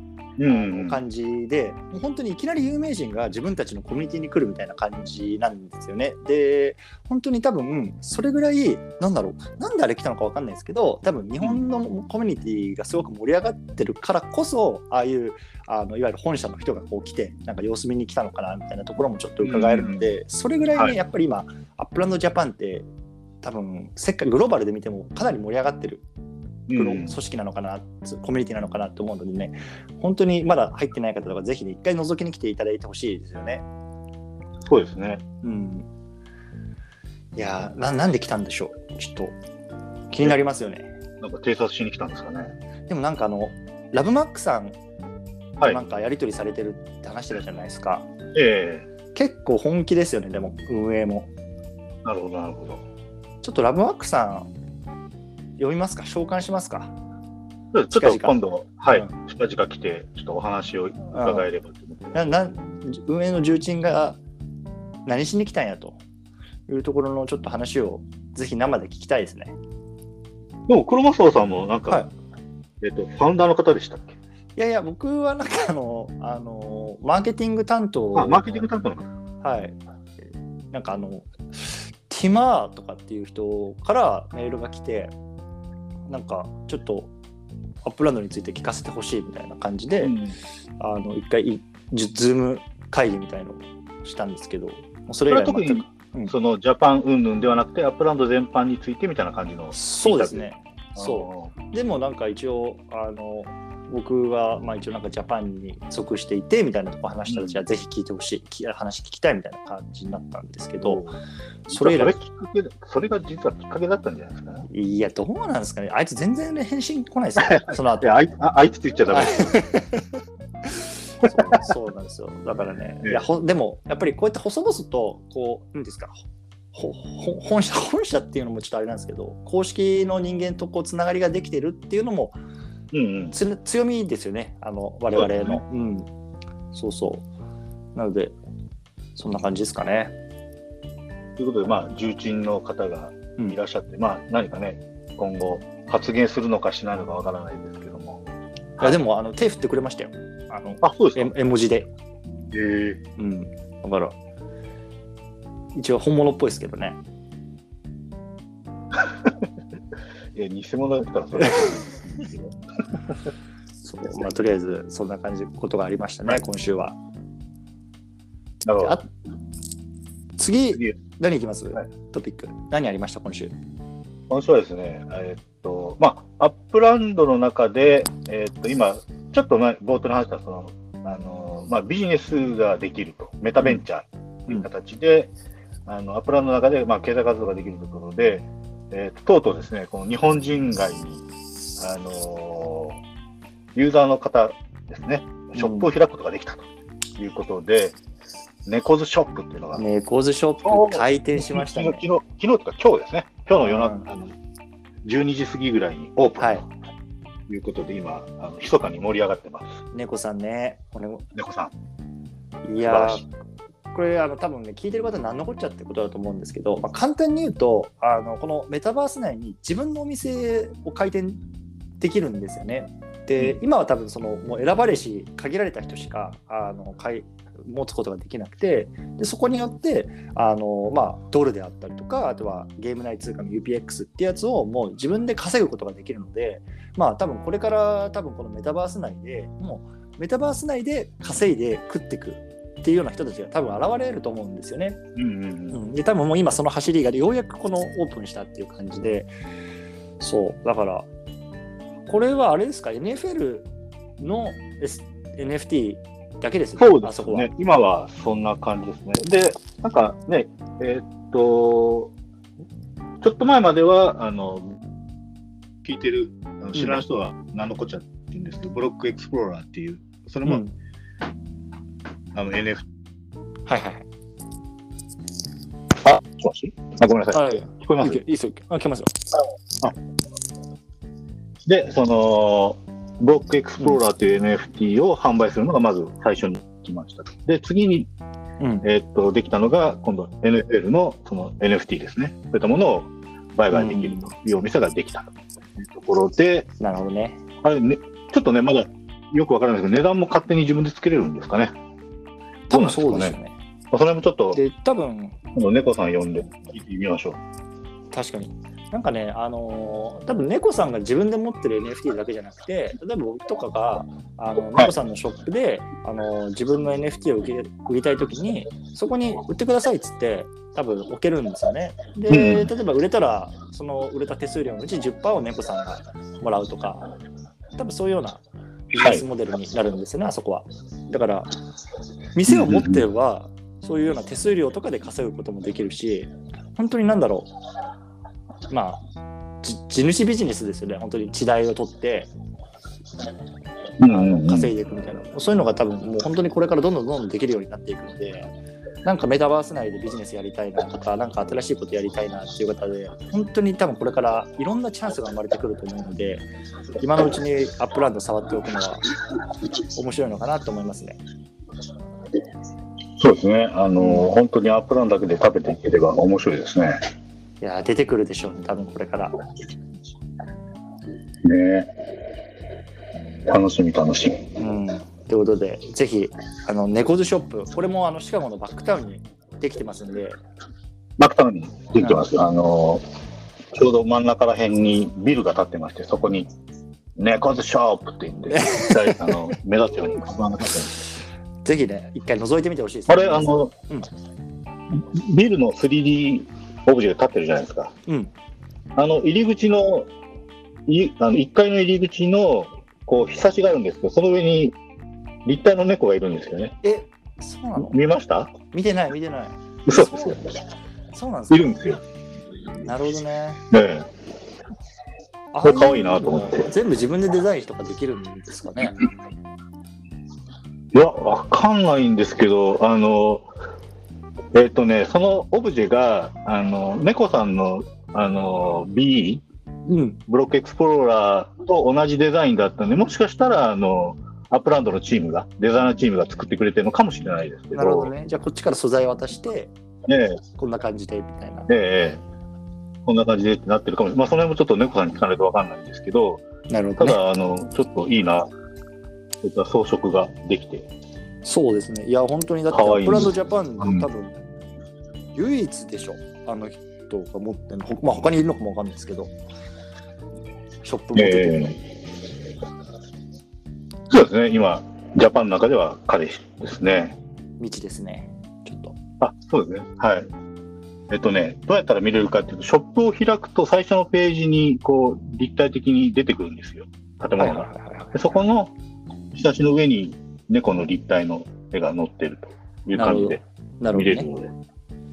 感じで、もう本当にいきなり有名人が自分たちのコミュニティに来るみたいな感じなんですよね。で、本当に多分、それぐらい、なんだろう、なんであれ来たのかわかんないですけど、多分日本のコミュニティがすごく盛り上がってるからこそ、ああいう、あのいわゆる本社の人がこう来て、なんか様子見に来たのかなみたいなところもちょっと伺えるので、それぐらいね、はい。やっぱり今、アップランドジャパンって、多分世界グローバルで見てもかなり盛り上がってるプロ組織なのかな、コミュニティなのかなと思うのでね、本当にまだ入ってない方とか、ぜひね、一回覗きに来ていただいてほしいですよね。そうですね。うん。いやーな、なんで来たんでしょう、ちょっと気になりますよね。なんか偵察しに来たんですかね。でもなんかあの、ラブマックさんはいなんかやり取りされてるって話してたじゃないですか。え結構本気ですよね、でも運営も。えなるほど、なるほど。ちょっとラブマックさん、読みますか？召喚しますか？ちょっと今度、はい、う近々来て、ちょっとお話を伺えればと思ってます。なな運営の重鎮が何しに来たんやというところのちょっと話をぜひ生で聞きたいですね。でも、黒マスオさんもなんか、はい。えっ、と、ファウンダーの方でしたっけ？いやいや、僕はなんかあの、あのマーケティング担当。あ、マーケティング担当の方。はい。なんかあの、ティマーとかっていう人からメールが来て、なんかちょっとアップランドについて聞かせてほしいみたいな感じで、うんあの一回い、ズズーム会議みたいのをしたんですけど、それ以来それは特に全そのジャパン云々ではなくて、アップランド全般についてみたいな感じの。そうですね。う。そうでもなんか一応あの僕はまあ一応なんかジャパンに属していてみたいなとこ話したら、うんじゃあぜひ聞いてほしいき話聞きたいみたいな感じになったんですけど、そそれ以来。れきっかけでそれが実はきっかけだったんじゃないですかね。いやどうなんですかね。あいつ全然、ね、返信来ないですよ。[laughs] その後。あいああいつって言っちゃダメ。[laughs] そうそうなんですよ。だからね、ええ。いやほでもやっぱりこうやって細々とこうなんですか本社本社っていうのもちょっとあれなんですけど公式の人間とこうつながりができてるっていうのもうんうん。つ強みですよね、あの我々の。ううん、そうそう。なので、そんな感じですかね。ということで、まあ、重鎮の方がうんいらっしゃって、まあ、何かね、今後、発言するのかしないのかわからないですけども。いやでもあの手振ってくれましたよ。あのあ、そうですか？絵絵文字で。えーうん。だから、一応本物っぽいですけどね。[laughs] いや、偽物だったらそれは [laughs] そうまあ、とりあえず、そんな感じ、ことがありましたね、今週は。なるほど。あ次、次。何いきます、はい。トピック。何ありました、今週？今週はですね、えーっと、まあ、アップランドの中で、えーっと、今、ちょっと前、冒頭に話した、その、あの、まあ、ビジネスができると、メタベンチャーという形で、あの、アップランドの中で、まあ、経済活動ができるところで、えーとうとうですね、この日本人街に、あのユーザーの方ですね、ショップを開くことができたということで、猫ズショップっていうのが、ね、猫ズショップ開店しましたね。昨日、昨日、とか今日ですね。今日の夜うん中、あの12時過ぎぐらいにオープンはいということで、今、あの密かに盛り上がってます。猫さんね。猫さん。いやこれあの多分ね聞いてる方何のこっちゃってことだと思うんですけど、まあ、簡単に言うとあのこのメタバース内に自分のお店を開店できるんですよね。で、う今は多分そのもう選ばれし限られた人しかあの買い持つことができなくてでそこによってあの、まあ、ドルであったりとかあとはゲーム内通貨の UPX ってやつをもう自分で稼ぐことができるのでまあ多分これから多分このメタバース内でもうメタバース内で稼いで食ってくっていうような人たちが多分現れると思うんですよね。うんうんううん。ん、で多分もう今その走りがようやくこのオープンしたっていう感じでそうだからこれはあれですか？NFL の、S、NFT だけですよねそうで。すね。今はそんな感じですね。で、なんかね、えーっと、ちょっと前までは、あの、聞いてる、あの知らない人は何のこっちゃって言うんですけど、ブロックエクスプローラーっていう、それも、うんあの NFT、はいはいはい。あ、もし？あ、ごめんなさい。はい聞こえます？いいですよ。あ、聞けますよ。で、その、ブロックエクスプローラーという NFT を販売するのがまず最初に来ましたと。で、次に、うん。えーっと、できたのが、今度 NFL のその NFT ですね。そういったものを売買できるというお店ができたというところで、なるほどね。あれね、ちょっとね、まだよくわからないですけど、値段も勝手に自分でつけれるんですかね。多分そうですよね。まあそれもちょっと、で、多分今度猫さん呼んで聞いてみましょう。確かに。なんかね、あのー多分猫さんが自分で持ってる NFT だけじゃなくて、例えば僕とかが、あの猫さんのショップで、あのー自分の NFT を売り売りたいときに、そこに売ってくださいっつって、多分置けるんですよね。で、うん。例えば売れたら、その売れた手数料のうち10%を猫さんがもらうとか、多分そういうようなビジネスモデルになるんですよね、あそこは。だから、店を持ってれば、そういうような手数料とかで稼ぐこともできるし、本当になんだろう、まあ、じ地主ビジネスですよね、本当に地代を取って稼いでいくみたいな、そういうのが多分もう本当にこれからどんどんどんどんできるようになっていくので、なんかメタバース内でビジネスやりたいなとか、なんか新しいことやりたいなっていう方で、本当に多分これからいろんなチャンスが生まれてくると思うので、今のうちにアップランド触っておくのは面白いのかなと思いますね。そうですね。あの、本当にアップランだけで食べていければ面白いですね。いやー、出てくるでしょうね、多分これから。ね楽しみ楽しみ。うん、ということで、ぜひ、あの、猫ズショップ、これもあのシカゴのバックタウンにできてますんで、マクタウンにできてます。あの、ちょうど真ん中ら辺にビルが建ってまして、そこに、猫ズショップって言って、[laughs] 実際あの目立つように看板が立ってます。ぜひね、一回覗いてみてほしいです、ね。あれ、あの、うんビルの 3D オブジェが立ってるじゃないですか。うん。あの、入り口の、いあの1階の入り口の、こう、ひさしがあるんですけど、その上に立体の猫がいるんですよね。え、そうなの？見ました？見てない、見てない。嘘ですよ。そうなんですか？いるんですよ。なるほどね。ねえこれ可愛いなと思って全部自分でデザインとかできるんですかね？いや、わかんないんですけど、あの、えっ、とね、そのオブジェが、あの、猫さんの、あの、B、うん。ブロックエクスプローラーと同じデザインだったんで、もしかしたら、あの、アップランドのチームが、デザイナーチームが作ってくれてるのかもしれないですけど、なるほどね。じゃあこっちから素材渡して、ねこんな感じでみたいな。えええこんな感じでってなってるかもしれない。まあ、その辺もちょっと猫さんに聞かないとわかんないんですけど、なるほどね。ただ、あの、ちょっといいな、そういった装飾ができて、そうですね。いや、本当にだって、アップランドジャパンうん多分、唯一でしょ？あの人が持ってるの。ほまあ、他にいるのかもわかんないですけど、ショップ持ってて、えそうですね、今、ジャパンの中では彼氏ですね。道ですね。ちょっと。あ、そうですね。はい。えっとね、どうやったら見れるかっていうと、ショップを開くと最初のページに、こう、立体的に出てくるんですよ。建物が。そこの、下地の上に猫の立体の絵が載ってるという感じで。見れるので、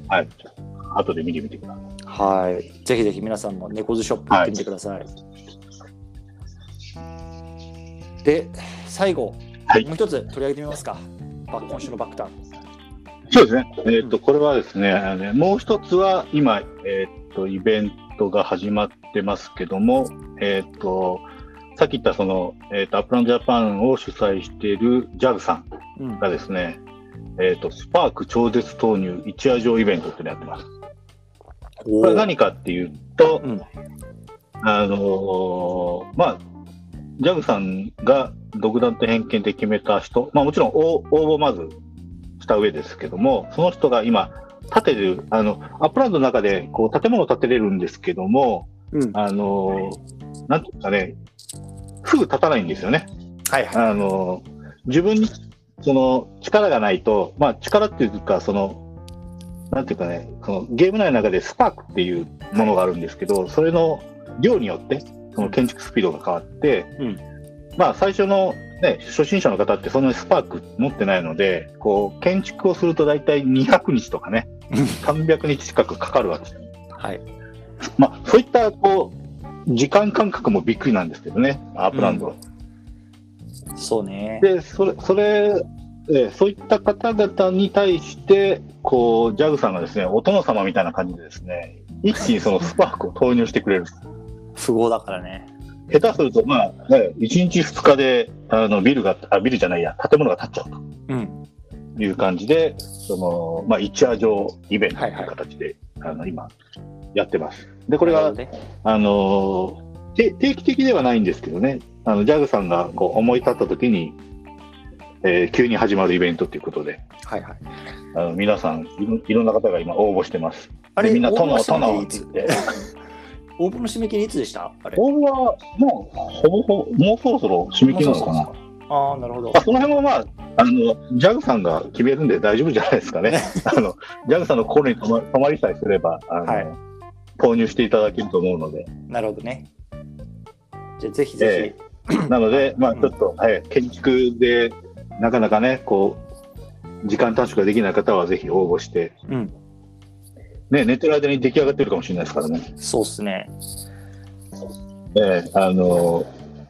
はい。後で見てみてください。はい。ぜひぜひ皆さんも猫背ショップ行ってみてください。で、最後、はいもう一つ取り上げてみますか。バ今週のバックターン。そうですね。えっと、これはですね、もう一つは今、えっと、イベントが始まってますけども、えっと、さっき言ったその、えっと、アップランドジャパンを主催している JAG さんうんがですね、えっと、スパーク超絶投入一夜城イベントってやってます。これ何かっていうと、うんあのーまあ、ジャグさんが独断と偏見で決めた人、まあもちろん応応募まずした上ですけども、その人が今、建てる、あの、アップランドの中でこう建物を建てれるんですけども、うん。あのーなんていうんですかね、すぐ建たないんですよね。はいはい。あのー自分にその力がないと、まあ力っていうか、その、なんていうかね、そのゲーム内の中でスパークっていうものがあるんですけど、それの量によって、その建築スピードが変わって、うんまあ最初のね、初心者の方ってそんなにスパーク持ってないので、こう、建築をすると大体200日とかね、300日近くかかるわけですよ。はい。まあそういった、こう、時間感覚もびっくりなんですけどね、アップランドは。そうね。で、それ、それ、えーそういった方々に対して、こう、ジャグさんがですね、お殿様みたいな感じでですね、一気にそのスパークを投入してくれる。富豪だからね。下手すると、まあ、ね、1日2日で、あの、ビルが、あ、ビルじゃないや、建物が建っちゃううん。という感じで、その、まあ、一夜上イベントという形で、あの、今、やってます。で、これがあの定期的ではないんですけどね、あの、ジャグさんがこう思い立った時に、えー急に始まるイベントということで、はいはい。あの皆さんいろ、いろんな方が今応募してます。あれ、でみんな、殿、殿って言って。[laughs] 応募の締め切りいつでした？応募は、もう、ほぼほぼ、もうそろそろ締め切りなのかな。ああ、なるほどまあ、。その辺もまあ、あの、ジャグさんが決めるんで大丈夫じゃないですかね。[laughs] あの、ジャグさんの心に止ま止まりさえすれば、あの、はい購入していただけると思うので。なるほどね。じゃあぜひぜ [clears throat] なので、まあ、うんちょっと、はい、建築で、なかなかね、こう、時間短縮ができない方はぜひ応募して、ひ。うん。ね、寝てる間に出来上がってるかもしれないですからね。そうっすね。ええあの、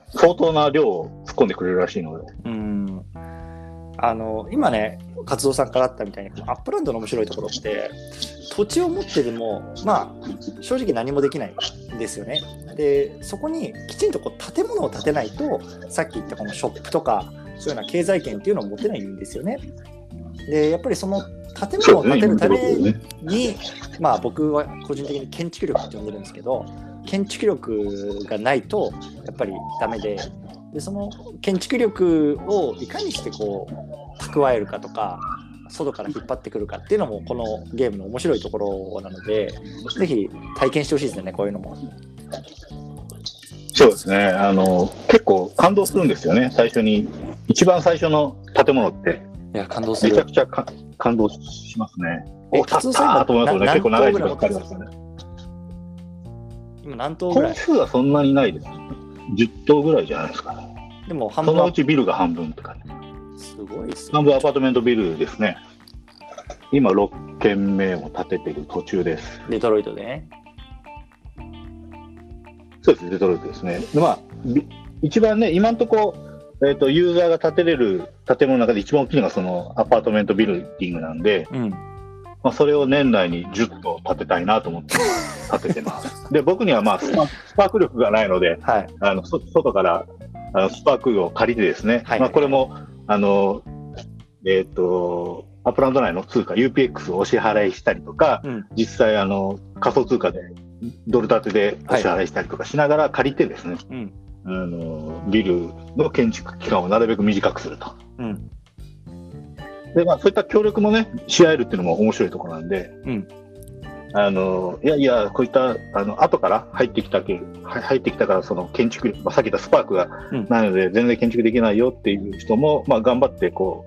相当な量を突っ込んでくれるらしいので。うん。あの、今ね、勝夫さんからあったみたいに、アップランドの面白いところって、土地を持ってでも、まあ、正直何もできないんですよね。で、そこにきちんとこう建物を建てないと、さっき言ったこのショップとか、そういうような経済圏っていうのを持てないんですよね。で、やっぱりその建物を建てるためね。に、まあ僕は個人的に建築力って呼んでるんですけど、建築力がないとやっぱりダメで、でその建築力をいかにしてこう蓄えるかとか、外から引っ張ってくるかっていうのもこのゲームの面白いところなので、ぜひ体験してほしいですよね、こういうのも。そうですね。あの、結構感動するんですよね。最初に、一番最初の建物って、いや、感動するめちゃく。ちゃか感動しますね。えお、たったと思いますよね。な結構長い時間かかりましたね。今何棟ぐら本い数はそんなにないです。10棟ぐらいじゃないですかね。でも半そのうちビルが半分とかね。すごいですね。半分アパートメントビルですね。今6軒目を建ててる途中です。デトロイトで？ね。そうです、デトロイトですね。でまあ、び一番ね、今のところ、えっとユーザーが建てれる建物の中で一番大きいのがそのアパートメントビルディングなんで、うん。まあ、それを年内に10棟建てたいなと思って建ててます。で、僕にはまあスパーク力がないので、はい。あのそ外からあのスパークを借りてですね、はいまあ、これもあの、えっとアップランド内の通貨 UPX をお支払いしたりとか、うん。実際あの仮想通貨でドル建てでお支払いしたりとかしながら借りてですね、うん。あのビルの建築期間をなるべく短くすると。うん。で、まあ、そういった協力もね、し合えるっていうのも面白いところなんで、うんあの、いやいや、こういった、あの、後から入ってきたけ、は入ってきたから、その建築、まあ、さっき言ったスパークがうんないので、全然建築できないよっていう人も、まあ、頑張って、こ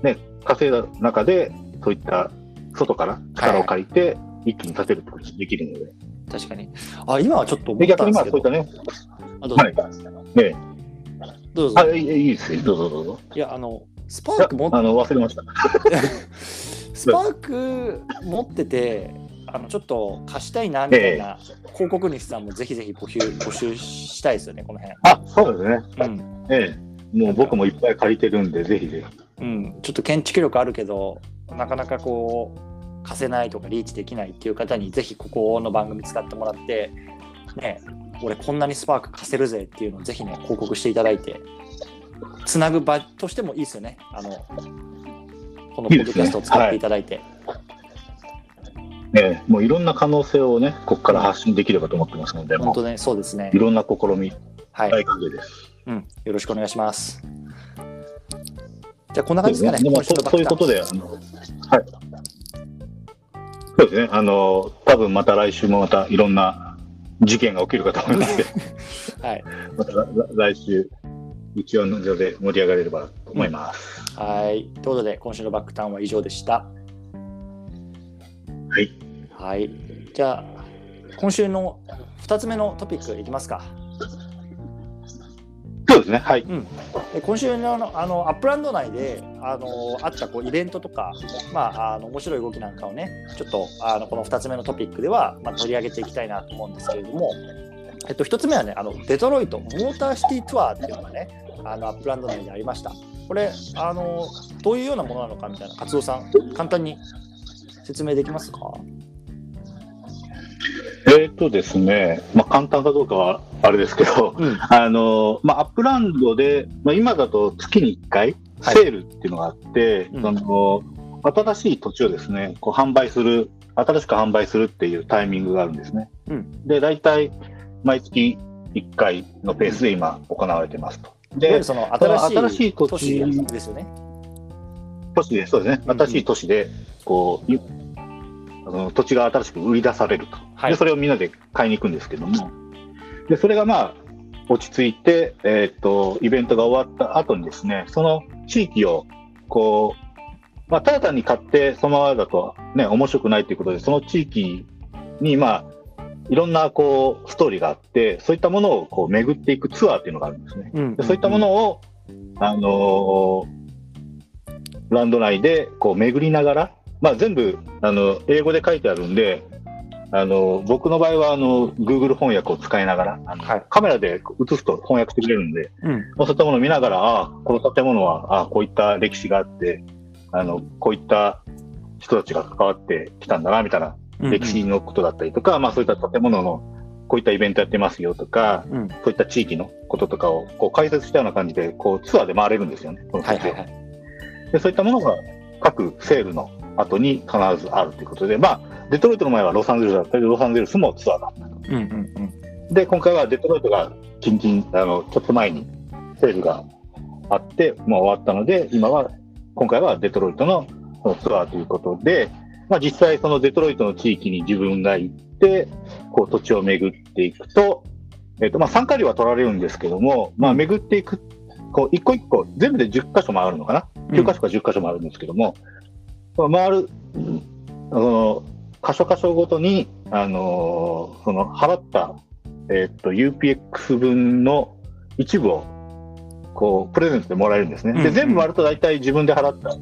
う、ね、稼いだ中で、そういった外から力を借りて、一気に建てるってことができるので。確かに。あ、今はちょっと思で、ったんですけど。そういったね、あどうぞはい。ねどうぞ。あ、いいいいですよ。どうぞどうぞ。いや、あの、スパークもあの、忘れました。[laughs] スパーク持ってて、あのちょっと貸したいなみたいな広告主さんもぜひぜひ募集募集したいですよね、このあ、そうですね。辺。うん。ええ。もう僕もいっぱい借りてるんで、ぜひぜひ。うん、ちょっと建築力あるけど、なかなかこう、貸せないとかリーチできないっていう方に、ぜひここの番組使ってもらって、ね、俺こんなにスパーク貸せるぜっていうのをぜひね、報告していただいて、つなぐ場としてもいいですよね。あの、このポッドキャストを使っていただいて。ええ、もういろんな可能性をね、ここから発信できればと思ってますので、も本当ね、そうですねうい。ろんな試み、はい。大歓迎です。うん、よろしくお願いします。じゃあ、こんな感じですかね。でもそういうことで、あの、はい。そうですね。あの、多分また来週もまたいろんな事件が起きるかと思いますけど、[laughs] はい。また来週、一応の上で盛り上がれればと思います。はい。ということで、今週のバックターンは以上でした。はい。はい。じゃあ、今週の2つ目のトピックいきますか。そうですね。はい。で今週のあのあのアップランド内であのあったこうイベントとか、まあ、あの面白い動きなんかをね、ちょっとあのこの2つ目のトピックでは、まあ、取り上げていきたいなと思うんですけれども、えっと、1つ目はね、あのデトロイトモーターシティツアーっていうのがね、あのアップランド内でありました。これあの、どういうようなものなのかみたいな、勝夫さん、簡単に説明できますか？えーっとですね、まあ、簡単かどうかはあれですけど、うん。あのまあ、アップランドで、まあ、今だと月に1回、はいセールっていうのがあって、うんその新しい土地をですねこう販売する、新しく販売するっていうタイミングがあるんですね。うんで、大体毎月1回のペースで今、行われてますと。でその新しい新しい土地ですよね。都市で、そうですね、うんうん新しい都市でこう、いあの土地が新しく売り出されると。はいで、それをみんなで買いに行くんですけども、で、それがまあ、落ち着いて、えーっと、イベントが終わった後にですね、その地域を、こう、まあ、ただ単に買って、そのままだとね、面白くないということで、その地域に、まあ、いろんな、こう、ストーリーがあって、そういったものを、こう、巡っていくツアーっていうのがあるんですね。うんでそういったものを、あのーランド内でこう巡りながら、まあ、全部あの英語で書いてあるんで、あの僕の場合はあの Google 翻訳を使いながら、あのはい。カメラで映すと翻訳してくれるんで、うん。まあそういったものを見ながら、ああ、この建物はああこういった歴史があってあの、こういった人たちが関わってきたんだなみたいなうん歴史のことだったりとか、まあ、そういった建物のこういったイベントやってますよとか、うん。そういった地域のこととかをこう解説したような感じでこうツアーで回れるんですよね、この土地をはいはいはい。でそういったものが各セールの後に必ずあるということで、まあ、デトロイトの前はロサンゼルスだったり、ロサンゼルスもツアーだったと。うんうんうん。で、今回はデトロイトが近々、あのちょっと前にセールがあって、もう終わったので、今は、今回はデトロイトのツアーということで、まあ、実際そのデトロイトの地域に自分が行って、こう土地を巡っていくと、えっ、と、まあ、参加料は取られるんですけども、まあ、巡っていく、こう、一個一個、全部で10箇所回るのかな ?9 箇所か10箇所回るんですけども、まあ回るその箇所箇所ごとに、あのーその払った、えーっと UPX 分の一部をこうプレゼントでもらえるんですね。うんうんで全部割ると大体自分で払った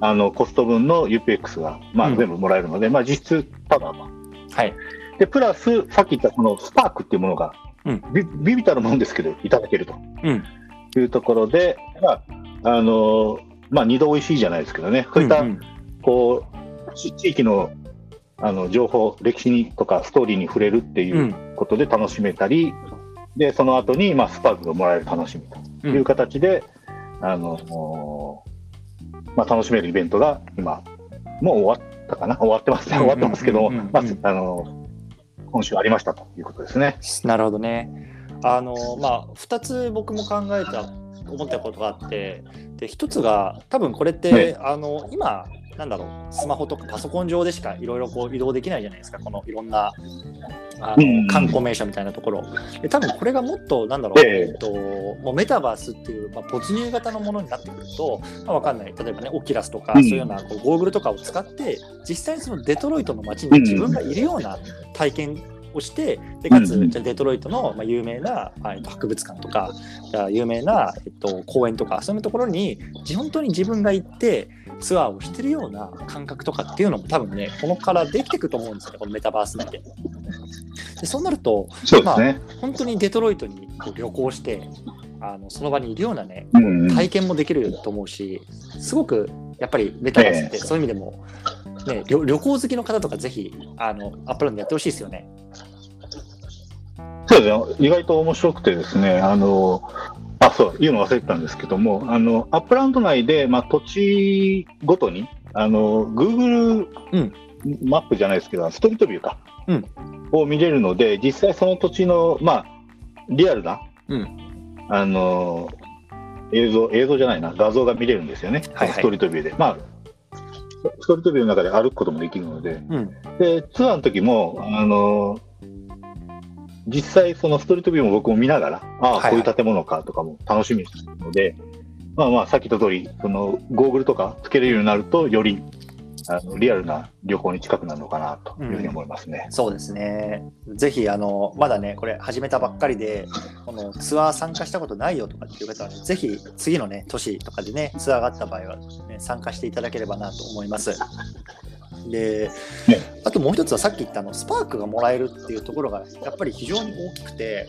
あのコスト分の UPX が、まあ、うん全部もらえるので、まあ、実質ただと。はい。で、プラス、さっき言ったこのスパークっていうものが、うんビビビたるもんですけど、いただけるとうん。いうところで、まあ、あのーまあ、二度美味しいじゃないですけどね、そういった、うんうんこう、ち地域の、あの、情報、歴史にとか、ストーリーに触れるっていううん。ことで楽しめたり、で、その後に、まあ、スパークがもらえる楽しみという形で、あのーまあ、楽しめるイベントが今、もう終わったかな？終わってます、うん終わってますけど今週ありましたということですね。なるほどね。あのまあ2つ僕も考えた思ったことがあって。で1つが多分これって、ね。あの今なんだろうスマホとかパソコン上でしかいろいろこう移動できないじゃないですか。このいろんなあの観光名所みたいなところ。で多分これがもっとなんだろう、ええ。えっと、もうメタバースっていう、まあ、没入型のものになってくると、まあ、わかんない。例えばねオキュラスとか、うん。そういうようなこうゴーグルとかを使って実際にそのデトロイトの街に自分がいるような体験をしてでかつ、じゃあデトロイトの、まあ、有名な、あえっと博物館とか有名な、えっと、公園とかそういうところに本当に自分が行ってツアーをしてるような感覚とかっていうのも多分ねこのからできてくると思うんですよねこのメタバース内で。でそうなるとそうですね。本当にデトロイトにこう旅行してあのその場にいるようなね体験もできると思うしすごくやっぱりメタバースってええそういう意味でも、ね、旅旅行好きの方とかぜひあのアップランドやってほしいですよね。そうですね。意外と面白くてですね、あの、あ、そう、言うの忘れてたんですけども、あの、アップランド内で、まあ、土地ごとに、あの、Google うんマップじゃないですけど、ストリートビューか、うんを見れるので、実際その土地の、まあ、リアルな、うんあの、映像、映像じゃないな、画像が見れるんですよね、はいはいストリートビューで。まあ、ストリートビューの中で歩くこともできるので、うん。で、ツアーの時も、あの実際そのストリートビューも僕も見ながら、ああ、はいはい。こういう建物かとかも楽しみにしてるので、まあまあ、さっき言った通り、そのゴーグルとかつけれるようになると、よりあのリアルな旅行に近くなるのかなというふうに思いますね。そうですね。ぜひあのまだねこれ始めたばっかりでこのツアー参加したことないよとかっていう方はねぜひ次のね年とかでねツアーがあった場合は、ね、参加していただければなと思います。で、ねあともう一つはさっき言ったあのスパークがもらえるっていうところがやっぱり非常に大きくて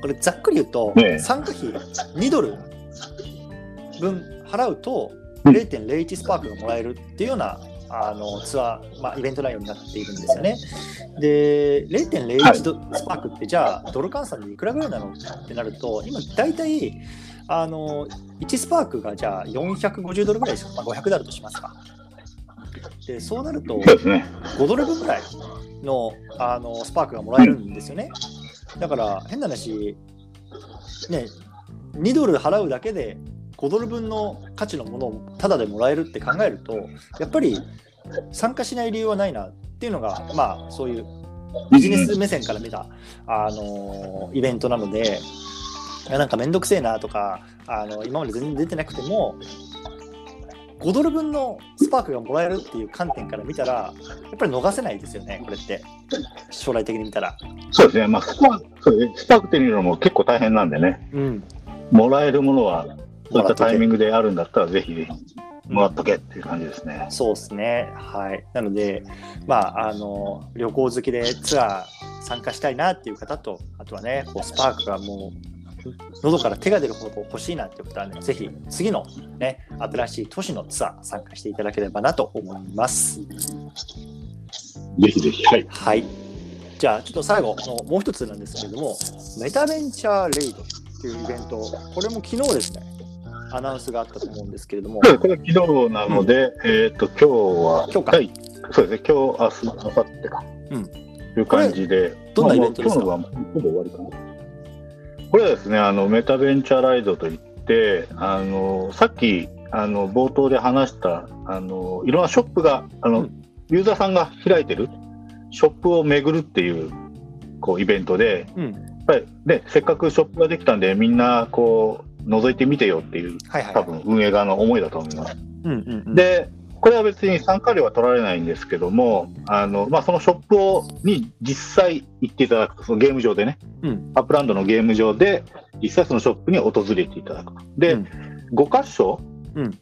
これざっくり言うと、ね参加費2ドル分払うとうん0.01スパークがもらえるっていうようなあのツアー、まあ、イベント内容になっているんですよね。で、0.01ドスパークって、じゃあ、ドル換算でいくらぐらいなのってなると、今、大体、あの1スパークがじゃあ450ドルぐらいですか、まあ、500ドルとしますか。で、そうなると、そうですね。5ドル分ぐらいのあのスパークがもらえるんですよね。だから変な話、ね、2ドル払うだけで5ドル分の価値のものをタダでもらえるって考えると、やっぱり参加しない理由はないなっていうのが、まあそういうビジネス目線から見た、あのイベントなので、いやなんかめんどくせえなとかあの、今まで全然出てなくても、5ドル分のスパークがもらえるっていう観点から見たら、やっぱり逃せないですよね、これって、将来的に見たら。そうですね。まあ、スパーク、そうですねスパークっていうのも結構大変なんでね、うん、もらえるものは、そういったタイミンググであるんだったら、ぜひぜひもらっとけっていう感じですね。そうですね。はい。なので、まあ、あの、旅行好きでツアー参加したいなっていう方と、あとはね、こうスパークがもう、喉から手が出るほど欲しいなっていう方はね、ぜひ次のね、新しい都市のツアー参加していただければなと思います。ぜひぜひ。はい。はい。じゃあ、ちょっと最後のもう一つなんですけれども、メタベンチャーレイドっていうイベント、これも昨日ですね、アナウンスがあったと思うんですけれども、これ昨日なので、えっ、と、今日は、今日か。はい、そうですね、今日、明日、明後日か。うん。いう感じで。どんなイベントですか？まあ今日のはほぼ終わりかな。これはですね、あの、メタベンチャーライドといって、あの、さっき、あの、冒頭で話した、あの、いろんなショップが、あの、うん。ユーザーさんが開いてるショップを巡るっていう、こう、イベントで、うん、やっぱりね、せっかくショップができたんで、みんな、こう、覗いてみてよっていう、はいはい。多分運営側の思いだと思います。うんうんうん、で、これは別に参加料は取られないんですけども、あのまあ、そのショップをに実際行っていただくと、そのゲーム上でね、うん。アップランドのゲーム上で、実際そのショップに訪れていただくと。で、うん5箇所、うん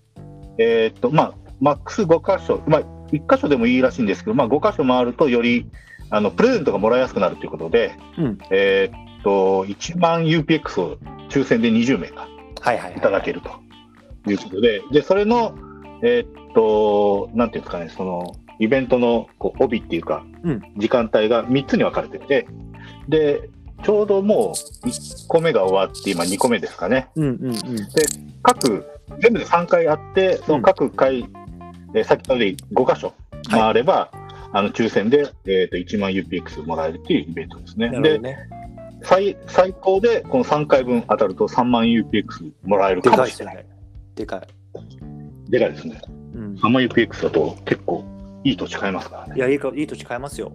えーっと、まあ、マックス5箇所、まあ、1箇所でもいいらしいんですけど、まあ、5箇所回るとより、あの、プレゼントがもらいやすくなるということで、うん。えーっと、1万 UPX を抽選で20名がはいはいはい。いただけるということで、で、それの、えーっと、なんていうんですかね、その、イベントのこう帯っていうか、うん時間帯が3つに分かれてて、で、ちょうどもう1個目が終わって、今2個目ですかね。うんうんうん。各、全部で3回あって、その各回、えー先ほどで5箇所回れば、あの抽選で、えーっと1万 UPX もらえるっていうイベントですね。ね。最、最高でこの3回分当たると3万 UPX もらえるでかもしれない。かいでかい。でかいですね。うん。3万 UPX だと結構いい土地買えますからね。いや、いいか、いい土地買えますよ。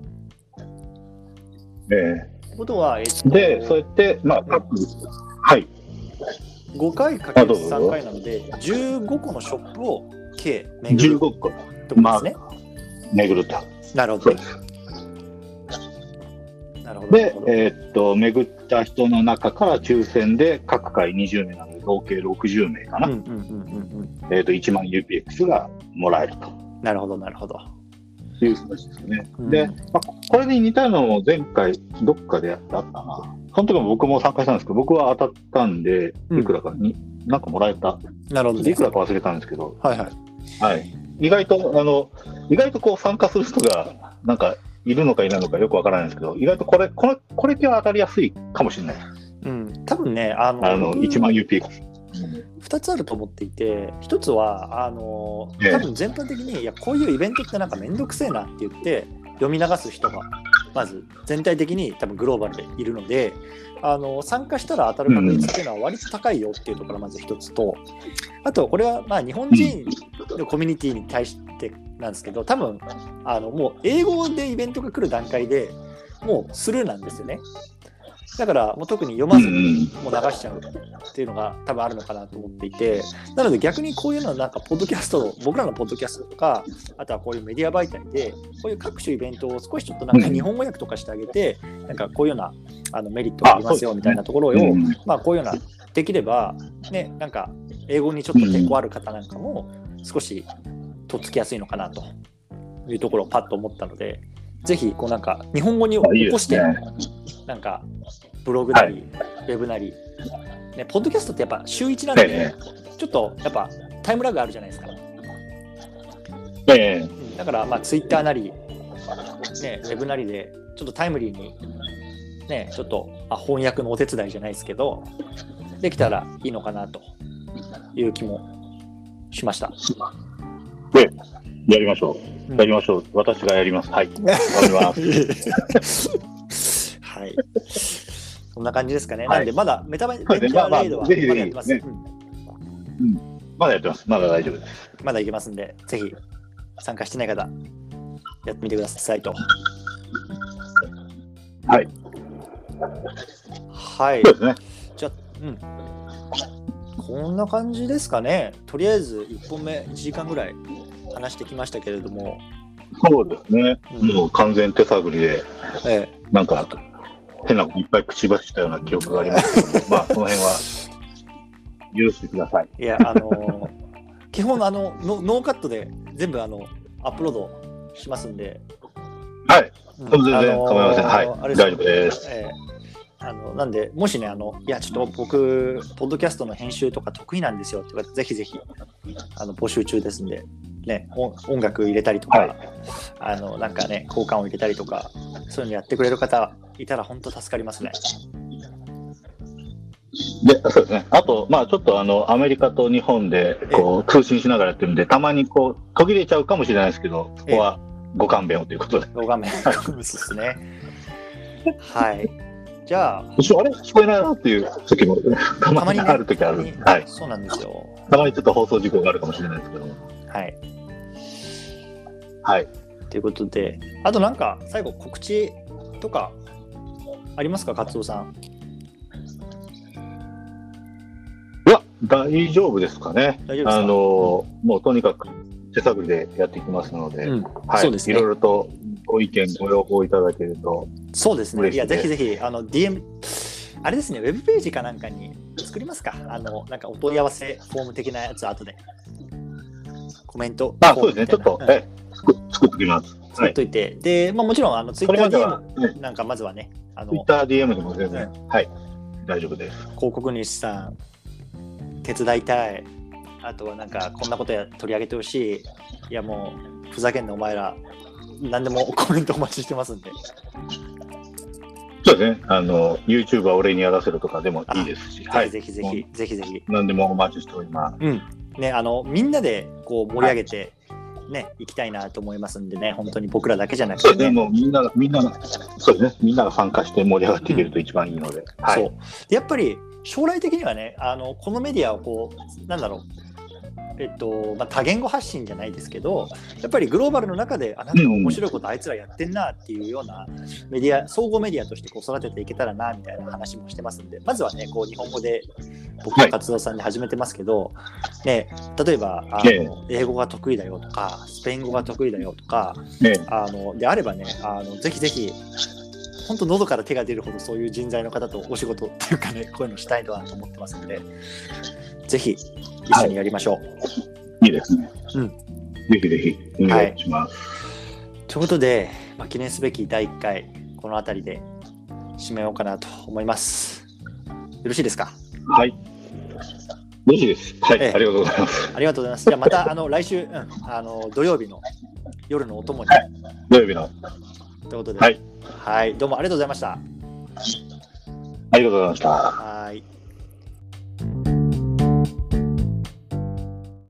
えことは、えっと、えで、そうやって、まあ、各、はい。5回かけるあどうぞ3回なので、15個のショップを計巡る15個ってことですね。巡ると。なるほどで。えーっと、巡った人の中から抽選で各回20名なので、合計60名かな。うんうんうんうんうん。えーっと、1万 UPX がもらえるとなるほど、なるほど。いう話ですよね。うんで、まあ、これに似たのも前回、どっかでやってあったな。その時も僕も参加したんですけど、僕は当たったんで、うんいくらかに、なんかもらえた。なるほど、ね。いくらか忘れたんですけど、はいはい。はい。意外と、あの、意外とこう参加する人が、なんか、いるのかいないのかよくわからないんですけど、意外とこれ、これ、これ系は当たりやすいかもしれない。うん。多分ね、あの、あの、1万 UPX。2つあると思っていて、1つは、あの、ええ多分全般的に、いや、こういうイベントってなんかめんどくせえなって言って、読み流す人が、まず全体的に多分グローバルでいるので、あの参加したら当たる確率っていうのは割と高いよっていうところがまず一つと、あとこれはまあ日本人のコミュニティに対してなんですけど、多分あのもう英語でイベントが来る段階でもうスルーなんですよね。だからもう特に読まずにもう流しちゃうっていうのが多分あるのかなと思っていて、なので逆にこういうのはなんかポッドキャスト、僕らのポッドキャストとか、あとはこういうメディア媒体で、こういう各種イベントを少しちょっとなんか日本語訳とかしてあげて、なんかこういうようなあのメリットがありますよみたいなところを、うん。まあこういうような、できれば、ね、なんか英語にちょっと抵抗ある方なんかも少しとっつきやすいのかなというところをパッと思ったので、ぜひこうなんか日本語に起こして、ね。なんかブログなり、ウェブなり、ね、ポッドキャストってやっぱ週1なんで、えちょっとやっぱタイムラグあるじゃないですか。だからまあツイッターなり、ね、ウェブなりでちょっとタイムリーに、ね、ちょっとあ翻訳のお手伝いじゃないですけど、できたらいいのかなという気もしました。えやりましょう。やりましょう。私がやります。はい。わかります。[laughs] はい。そんな感じですかね。はいなんで、まだメタバレイドはまだやってます、まだやってます。まだ大丈夫です。まだいけますんで、ぜひ参加してない方、やってみてくださいと。はい。はいそう。ですね。じゃあ、うん。こんな感じですかね。とりあえず1本目1時間ぐらい話してきましたけれども、そうですね。うんもう完全手探りで、えなんか、変なこといっぱい口走ったような記憶がありますけども、[laughs] まあ、その辺は、許してください。えいや、あのー基本あのノ、ノーカットで全部あのアップロードしますんで、はい。うん全然あのー構いません。はい。大丈夫です。ええあのなんで、もしね、あの、いや、ちょっと僕、ポッドキャストの編集とか得意なんですよって方、ぜひぜひ、あの、募集中ですんで、ね、音音楽入れたりとか、はいあの、なんかね、交換を入れたりとか、そういうのやってくれる方いたら、本当助かりますね。で、そうですね。あと、まあ、ちょっとあの、アメリカと日本で、こう、通信しながらやってるんで、たまにこう、途切れちゃうかもしれないですけど、そこはご勘弁をということで。動画面、そうですね。はい。じゃあ、後ろ、あれ？聞こえないなっていう時も、たたまに、ある時あるんで。たまはい。にそうなんですよ。たまにちょっと放送事故があるかもしれないですけど。はい。はい。ということで、あとなんか、最後、告知とかありますか、勝夫さん。いや、大丈夫ですかね。大丈夫ですか？あの、もうとにかく、手探りでやっていきますので、うんはい、そうですねいろいろとご意見、ご要望いただけると、そうですね。いや、ぜひぜひ、あの、DM、あれですね、ウェブページかなんかに作りますか？あの、なんかお問い合わせフォーム的なやつ、後で。コメント。あ、そうですね、ちょっと、うんえ作作っておきます。作っといて、で、まあ、もちろん、あの、ツイッター DM なんかまずはね、あの、Twitter、DM でも全然、はい、大丈夫です。広告主さん、手伝いたい。あとはなんか、こんなことや取り上げてほしい。いや、もう、ふざけんな、お前ら。何でも [laughs] コメントお待ちしてますんで。そうですね、あの、YouTube は俺にやらせるとかでもいいですし、はい、ぜひぜひ、ぜひぜひ。何でもお待ちしております。うん。ね、あの、みんなでこう盛り上げて、ね、行きたいなと思いますんでね、本当に僕らだけじゃなくてね、ね。もうみんなが、みんなが、そうですね、みんなが参加して盛り上がっていけると一番いいので、はそうい。でやっぱり将来的にはね、あのこのメディアをこう、なんだろう、えっとまあ、多言語発信じゃないですけど、やっぱりグローバルの中で、あなんか面白いことあいつらやってんなっていうようなメディア、総合メディアとしてこう育てていけたらなみたいな話もしてますんで、まずはね、こう日本語で僕の活動さんで始めてますけど、ね、例えばあの、ええ。英語が得意だよとか、スペイン語が得意だよとか、ね、あのであればねあのぜひぜひ本当喉から手が出るほどそういう人材の方とお仕事っていうかねこういうのしたいなと思ってますのでぜひ一緒にやりましょう。いいですね。うんぜひぜひ、お願いします。ということで、まあ、記念すべき第1回この辺りで締めようかなと思います。よろしいですか？はい。よろしいです。はい、ええありがとうございます。ありがとうございます。じゃあまたあの来週、うん、あの土曜日の夜のお供にはい土曜日の。ということで、はいはい、どうもありがとうございました。ありがとうございました。はい